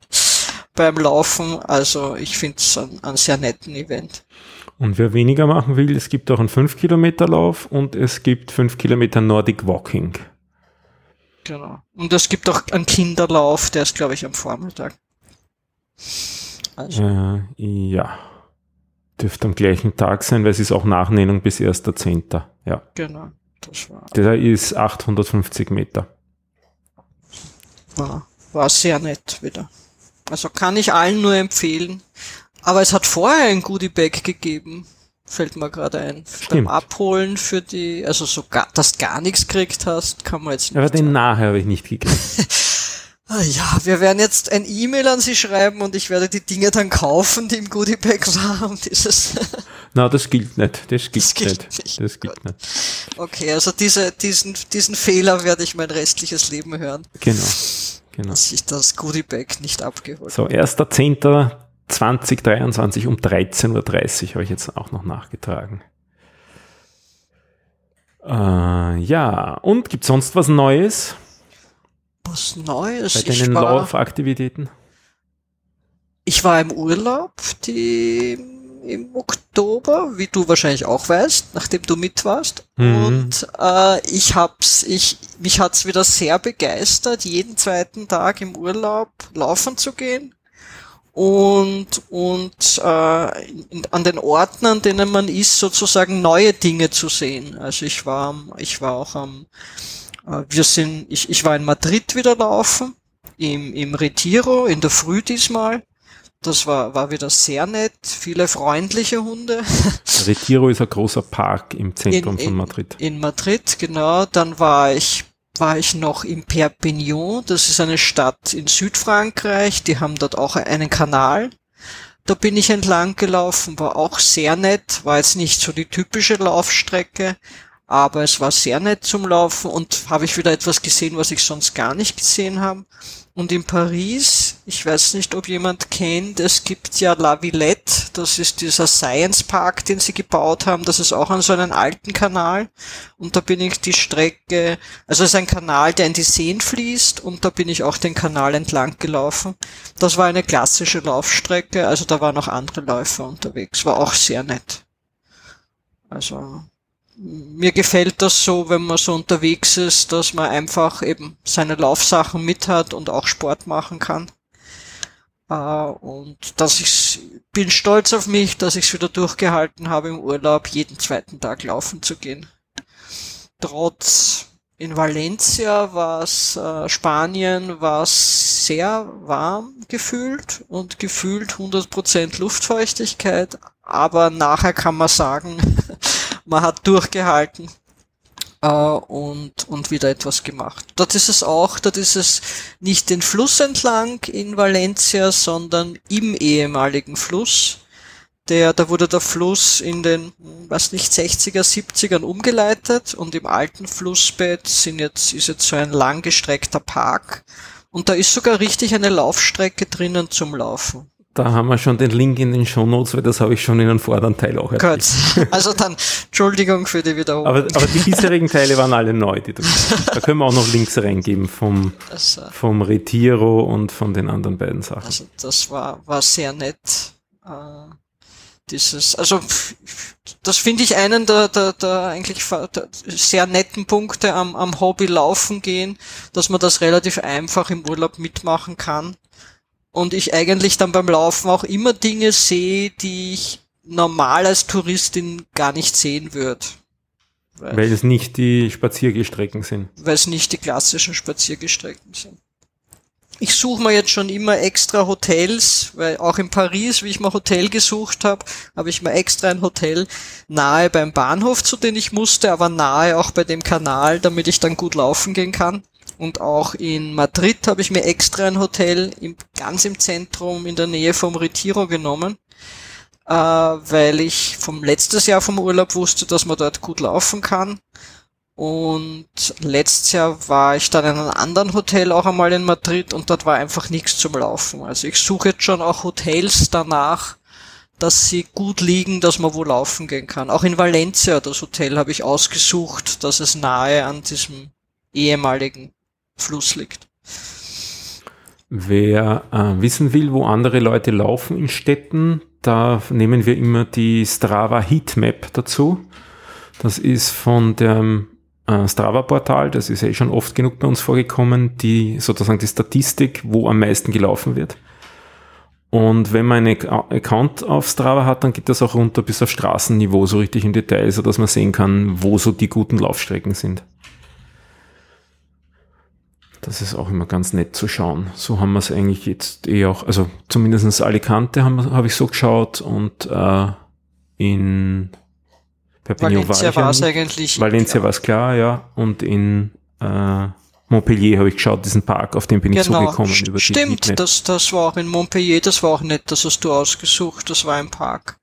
beim Laufen. Also ich finde es ein, ein sehr netten Event. Und wer weniger machen will, es gibt auch einen 5-Kilometer-Lauf und es gibt 5 Kilometer Nordic Walking. Genau. Und es gibt auch einen Kinderlauf, der ist, glaube ich, am Vormittag. Also. Äh, ja. Dürfte am gleichen Tag sein, weil es ist auch Nachnennung bis 1.10. Ja. Genau. Das war. Der ist 850 Meter. War, war sehr nett wieder. Also kann ich allen nur empfehlen. Aber es hat vorher ein Goodie Bag gegeben. Fällt mir gerade ein. Stimmt. Beim Abholen für die, also so gar, dass gar nichts gekriegt hast, kann man jetzt nicht. Aber den nachher habe ich nicht gekriegt. Ah ja, wir werden jetzt ein E-Mail an Sie schreiben und ich werde die Dinge dann kaufen, die im Goodie Bag waren. Dieses Na, das gilt nicht. Das gilt, das gilt nicht. nicht. Das gilt nicht. Okay, also diese, diesen, diesen Fehler werde ich mein restliches Leben hören. Genau. genau. Dass ich das Goodie Bag nicht abgeholt So, 1.10.2023 um 13.30 Uhr habe ich jetzt auch noch nachgetragen. Äh, ja, und gibt sonst was Neues? Was Neues. Bei deinen Laufaktivitäten? Ich war im Urlaub die, im Oktober, wie du wahrscheinlich auch weißt, nachdem du mit warst. Mhm. Und äh, ich hab's, ich, mich hat's wieder sehr begeistert, jeden zweiten Tag im Urlaub laufen zu gehen und, und äh, in, an den Orten, an denen man ist, sozusagen neue Dinge zu sehen. Also ich war, ich war auch am äh, wir sind, ich, ich war in Madrid wieder laufen, im, im Retiro, in der Früh diesmal. Das war, war wieder sehr nett, viele freundliche Hunde. Retiro ist ein großer Park im Zentrum in, von Madrid. In Madrid, genau. Dann war ich, war ich noch in Perpignan, das ist eine Stadt in Südfrankreich, die haben dort auch einen Kanal. Da bin ich entlang gelaufen, war auch sehr nett, war jetzt nicht so die typische Laufstrecke, aber es war sehr nett zum Laufen und habe ich wieder etwas gesehen, was ich sonst gar nicht gesehen habe. Und in Paris, ich weiß nicht, ob jemand kennt, es gibt ja La Villette, das ist dieser Science Park, den sie gebaut haben, das ist auch an so einem alten Kanal. Und da bin ich die Strecke, also es ist ein Kanal, der in die Seen fließt und da bin ich auch den Kanal entlang gelaufen. Das war eine klassische Laufstrecke, also da waren auch andere Läufer unterwegs, war auch sehr nett. Also mir gefällt das so, wenn man so unterwegs ist, dass man einfach eben seine Laufsachen mit hat und auch Sport machen kann. Äh, und dass ich bin stolz auf mich, dass ich es wieder durchgehalten habe im Urlaub, jeden zweiten Tag laufen zu gehen. Trotz in Valencia war es, äh, Spanien war es sehr warm gefühlt und gefühlt 100% Luftfeuchtigkeit, aber nachher kann man sagen, man hat durchgehalten äh, und, und wieder etwas gemacht. Dort ist es auch, dort ist es nicht den Fluss entlang in Valencia, sondern im ehemaligen Fluss. Der, da wurde der Fluss in den, was nicht, 60er, 70ern umgeleitet und im alten Flussbett sind jetzt, ist jetzt so ein langgestreckter Park und da ist sogar richtig eine Laufstrecke drinnen zum Laufen. Da haben wir schon den Link in den Shownotes, weil das habe ich schon in einem vorderen Teil auch erzählt. Gut, also dann Entschuldigung für die Wiederholung. Aber, aber die bisherigen Teile waren alle neu. Die du, da können wir auch noch Links reingeben vom, äh, vom Retiro und von den anderen beiden Sachen. Also das war, war sehr nett. Äh, dieses, also das finde ich einen der, der, der eigentlich der sehr netten Punkte am, am Hobby laufen gehen, dass man das relativ einfach im Urlaub mitmachen kann und ich eigentlich dann beim Laufen auch immer Dinge sehe, die ich normal als Touristin gar nicht sehen würde. Weil, weil es nicht die Spaziergestrecken sind. Weil es nicht die klassischen Spaziergestrecken sind. ich suche mir jetzt schon immer extra Hotels, weil auch in Paris, wie ich mal Hotel gesucht habe, habe ich mir extra ein Hotel nahe beim Bahnhof, zu dem ich musste, aber nahe auch bei dem Kanal, damit ich dann gut laufen gehen kann. Und auch in Madrid habe ich mir extra ein Hotel im, ganz im Zentrum in der Nähe vom Retiro genommen, äh, weil ich vom letztes Jahr vom Urlaub wusste, dass man dort gut laufen kann und letztes Jahr war ich dann in einem anderen Hotel auch einmal in Madrid und dort war einfach nichts zum Laufen. Also ich suche jetzt schon auch Hotels danach, dass sie gut liegen, dass man wo laufen gehen kann. Auch in Valencia, das Hotel, habe ich ausgesucht, dass es nahe an diesem ehemaligen Fluss liegt. Wer äh, wissen will, wo andere Leute laufen in Städten, da nehmen wir immer die Strava Heatmap dazu. Das ist von dem äh, Strava-Portal, das ist ja eh schon oft genug bei uns vorgekommen, die sozusagen die Statistik, wo am meisten gelaufen wird. Und wenn man einen Account auf Strava hat, dann geht das auch runter bis auf Straßenniveau, so richtig im Detail, so dass man sehen kann, wo so die guten Laufstrecken sind. Das ist auch immer ganz nett zu schauen. So haben wir es eigentlich jetzt eh auch, also zumindestens Alicante habe hab ich so geschaut und äh, in Perpignan Valencia war es eigentlich. Valencia war es klar, ja. Und in äh, Montpellier habe ich geschaut, diesen Park, auf den bin genau. ich zugekommen. Über Stimmt, das, das war auch in Montpellier, das war auch nett, das hast du ausgesucht, das war ein Park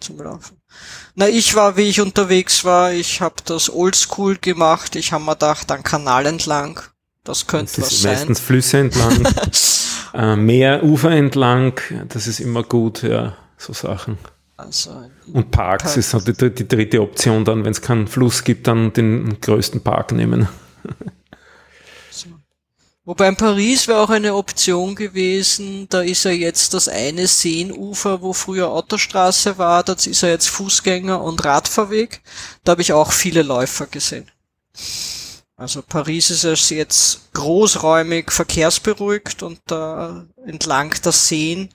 zum Laufen. Na, ich war, wie ich unterwegs war, ich habe das Oldschool gemacht, ich habe mir gedacht, an Kanal entlang, das könnte das was sein. Meistens Flüsse entlang, äh, Meer, Ufer entlang, das ist immer gut, ja, so Sachen. Also und Parks Park. ist halt die, die, dritte Option dann, wenn es keinen Fluss gibt, dann den größten Park nehmen. So. Wobei in Paris wäre auch eine Option gewesen, da ist ja jetzt das eine Seenufer, wo früher Autostraße war, das ist ja jetzt Fußgänger- und Radfahrweg. Da habe ich auch viele Läufer gesehen. Also Paris ist es jetzt großräumig verkehrsberuhigt und da entlang der Seen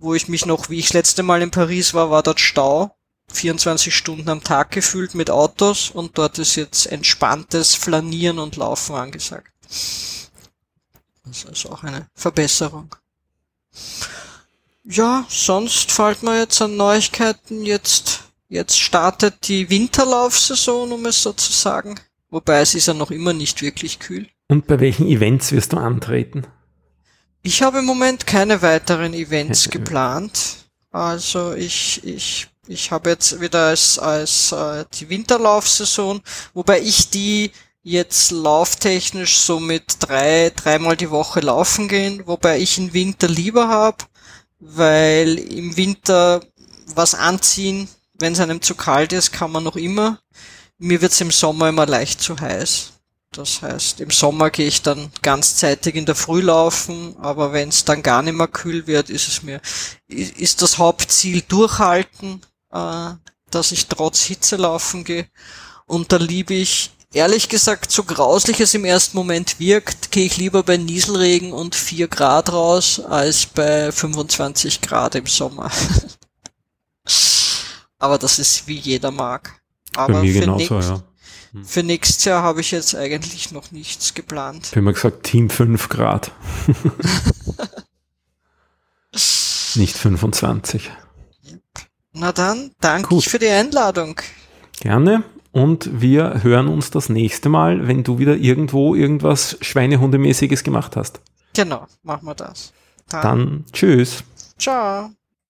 wo ich mich noch, wie ich das letzte Mal in Paris war, war dort Stau. 24 Stunden am Tag gefüllt mit Autos und dort ist jetzt entspanntes Flanieren und Laufen angesagt. Das ist auch eine Verbesserung. Ja, sonst fällt mir jetzt an Neuigkeiten. Jetzt, jetzt startet die Winterlaufsaison, um es so zu sagen. Wobei es ist ja noch immer nicht wirklich kühl. Und bei welchen Events wirst du antreten? Ich habe im Moment keine weiteren Events geplant. Also ich, ich, ich habe jetzt wieder als, als äh, die Winterlaufsaison, wobei ich die jetzt lauftechnisch so mit drei, dreimal die Woche laufen gehen, wobei ich im Winter lieber habe, weil im Winter was anziehen, wenn es einem zu kalt ist, kann man noch immer. Mir wird's im Sommer immer leicht zu heiß. Das heißt, im Sommer gehe ich dann ganzzeitig in der Früh laufen, aber wenn es dann gar nicht mehr kühl wird, ist es mir, ist das Hauptziel durchhalten, äh, dass ich trotz Hitze laufen gehe. Und da liebe ich, ehrlich gesagt, so grauslich es im ersten Moment wirkt, gehe ich lieber bei Nieselregen und 4 Grad raus, als bei 25 Grad im Sommer. aber das ist wie jeder mag. Aber bei mir genauso, ja. Hm. Für nächstes Jahr habe ich jetzt eigentlich noch nichts geplant. Ich habe mal gesagt, Team 5 Grad. Nicht 25. Na dann, danke ich für die Einladung. Gerne. Und wir hören uns das nächste Mal, wenn du wieder irgendwo irgendwas Schweinehundemäßiges gemacht hast. Genau, machen wir das. Dann, dann tschüss. Ciao.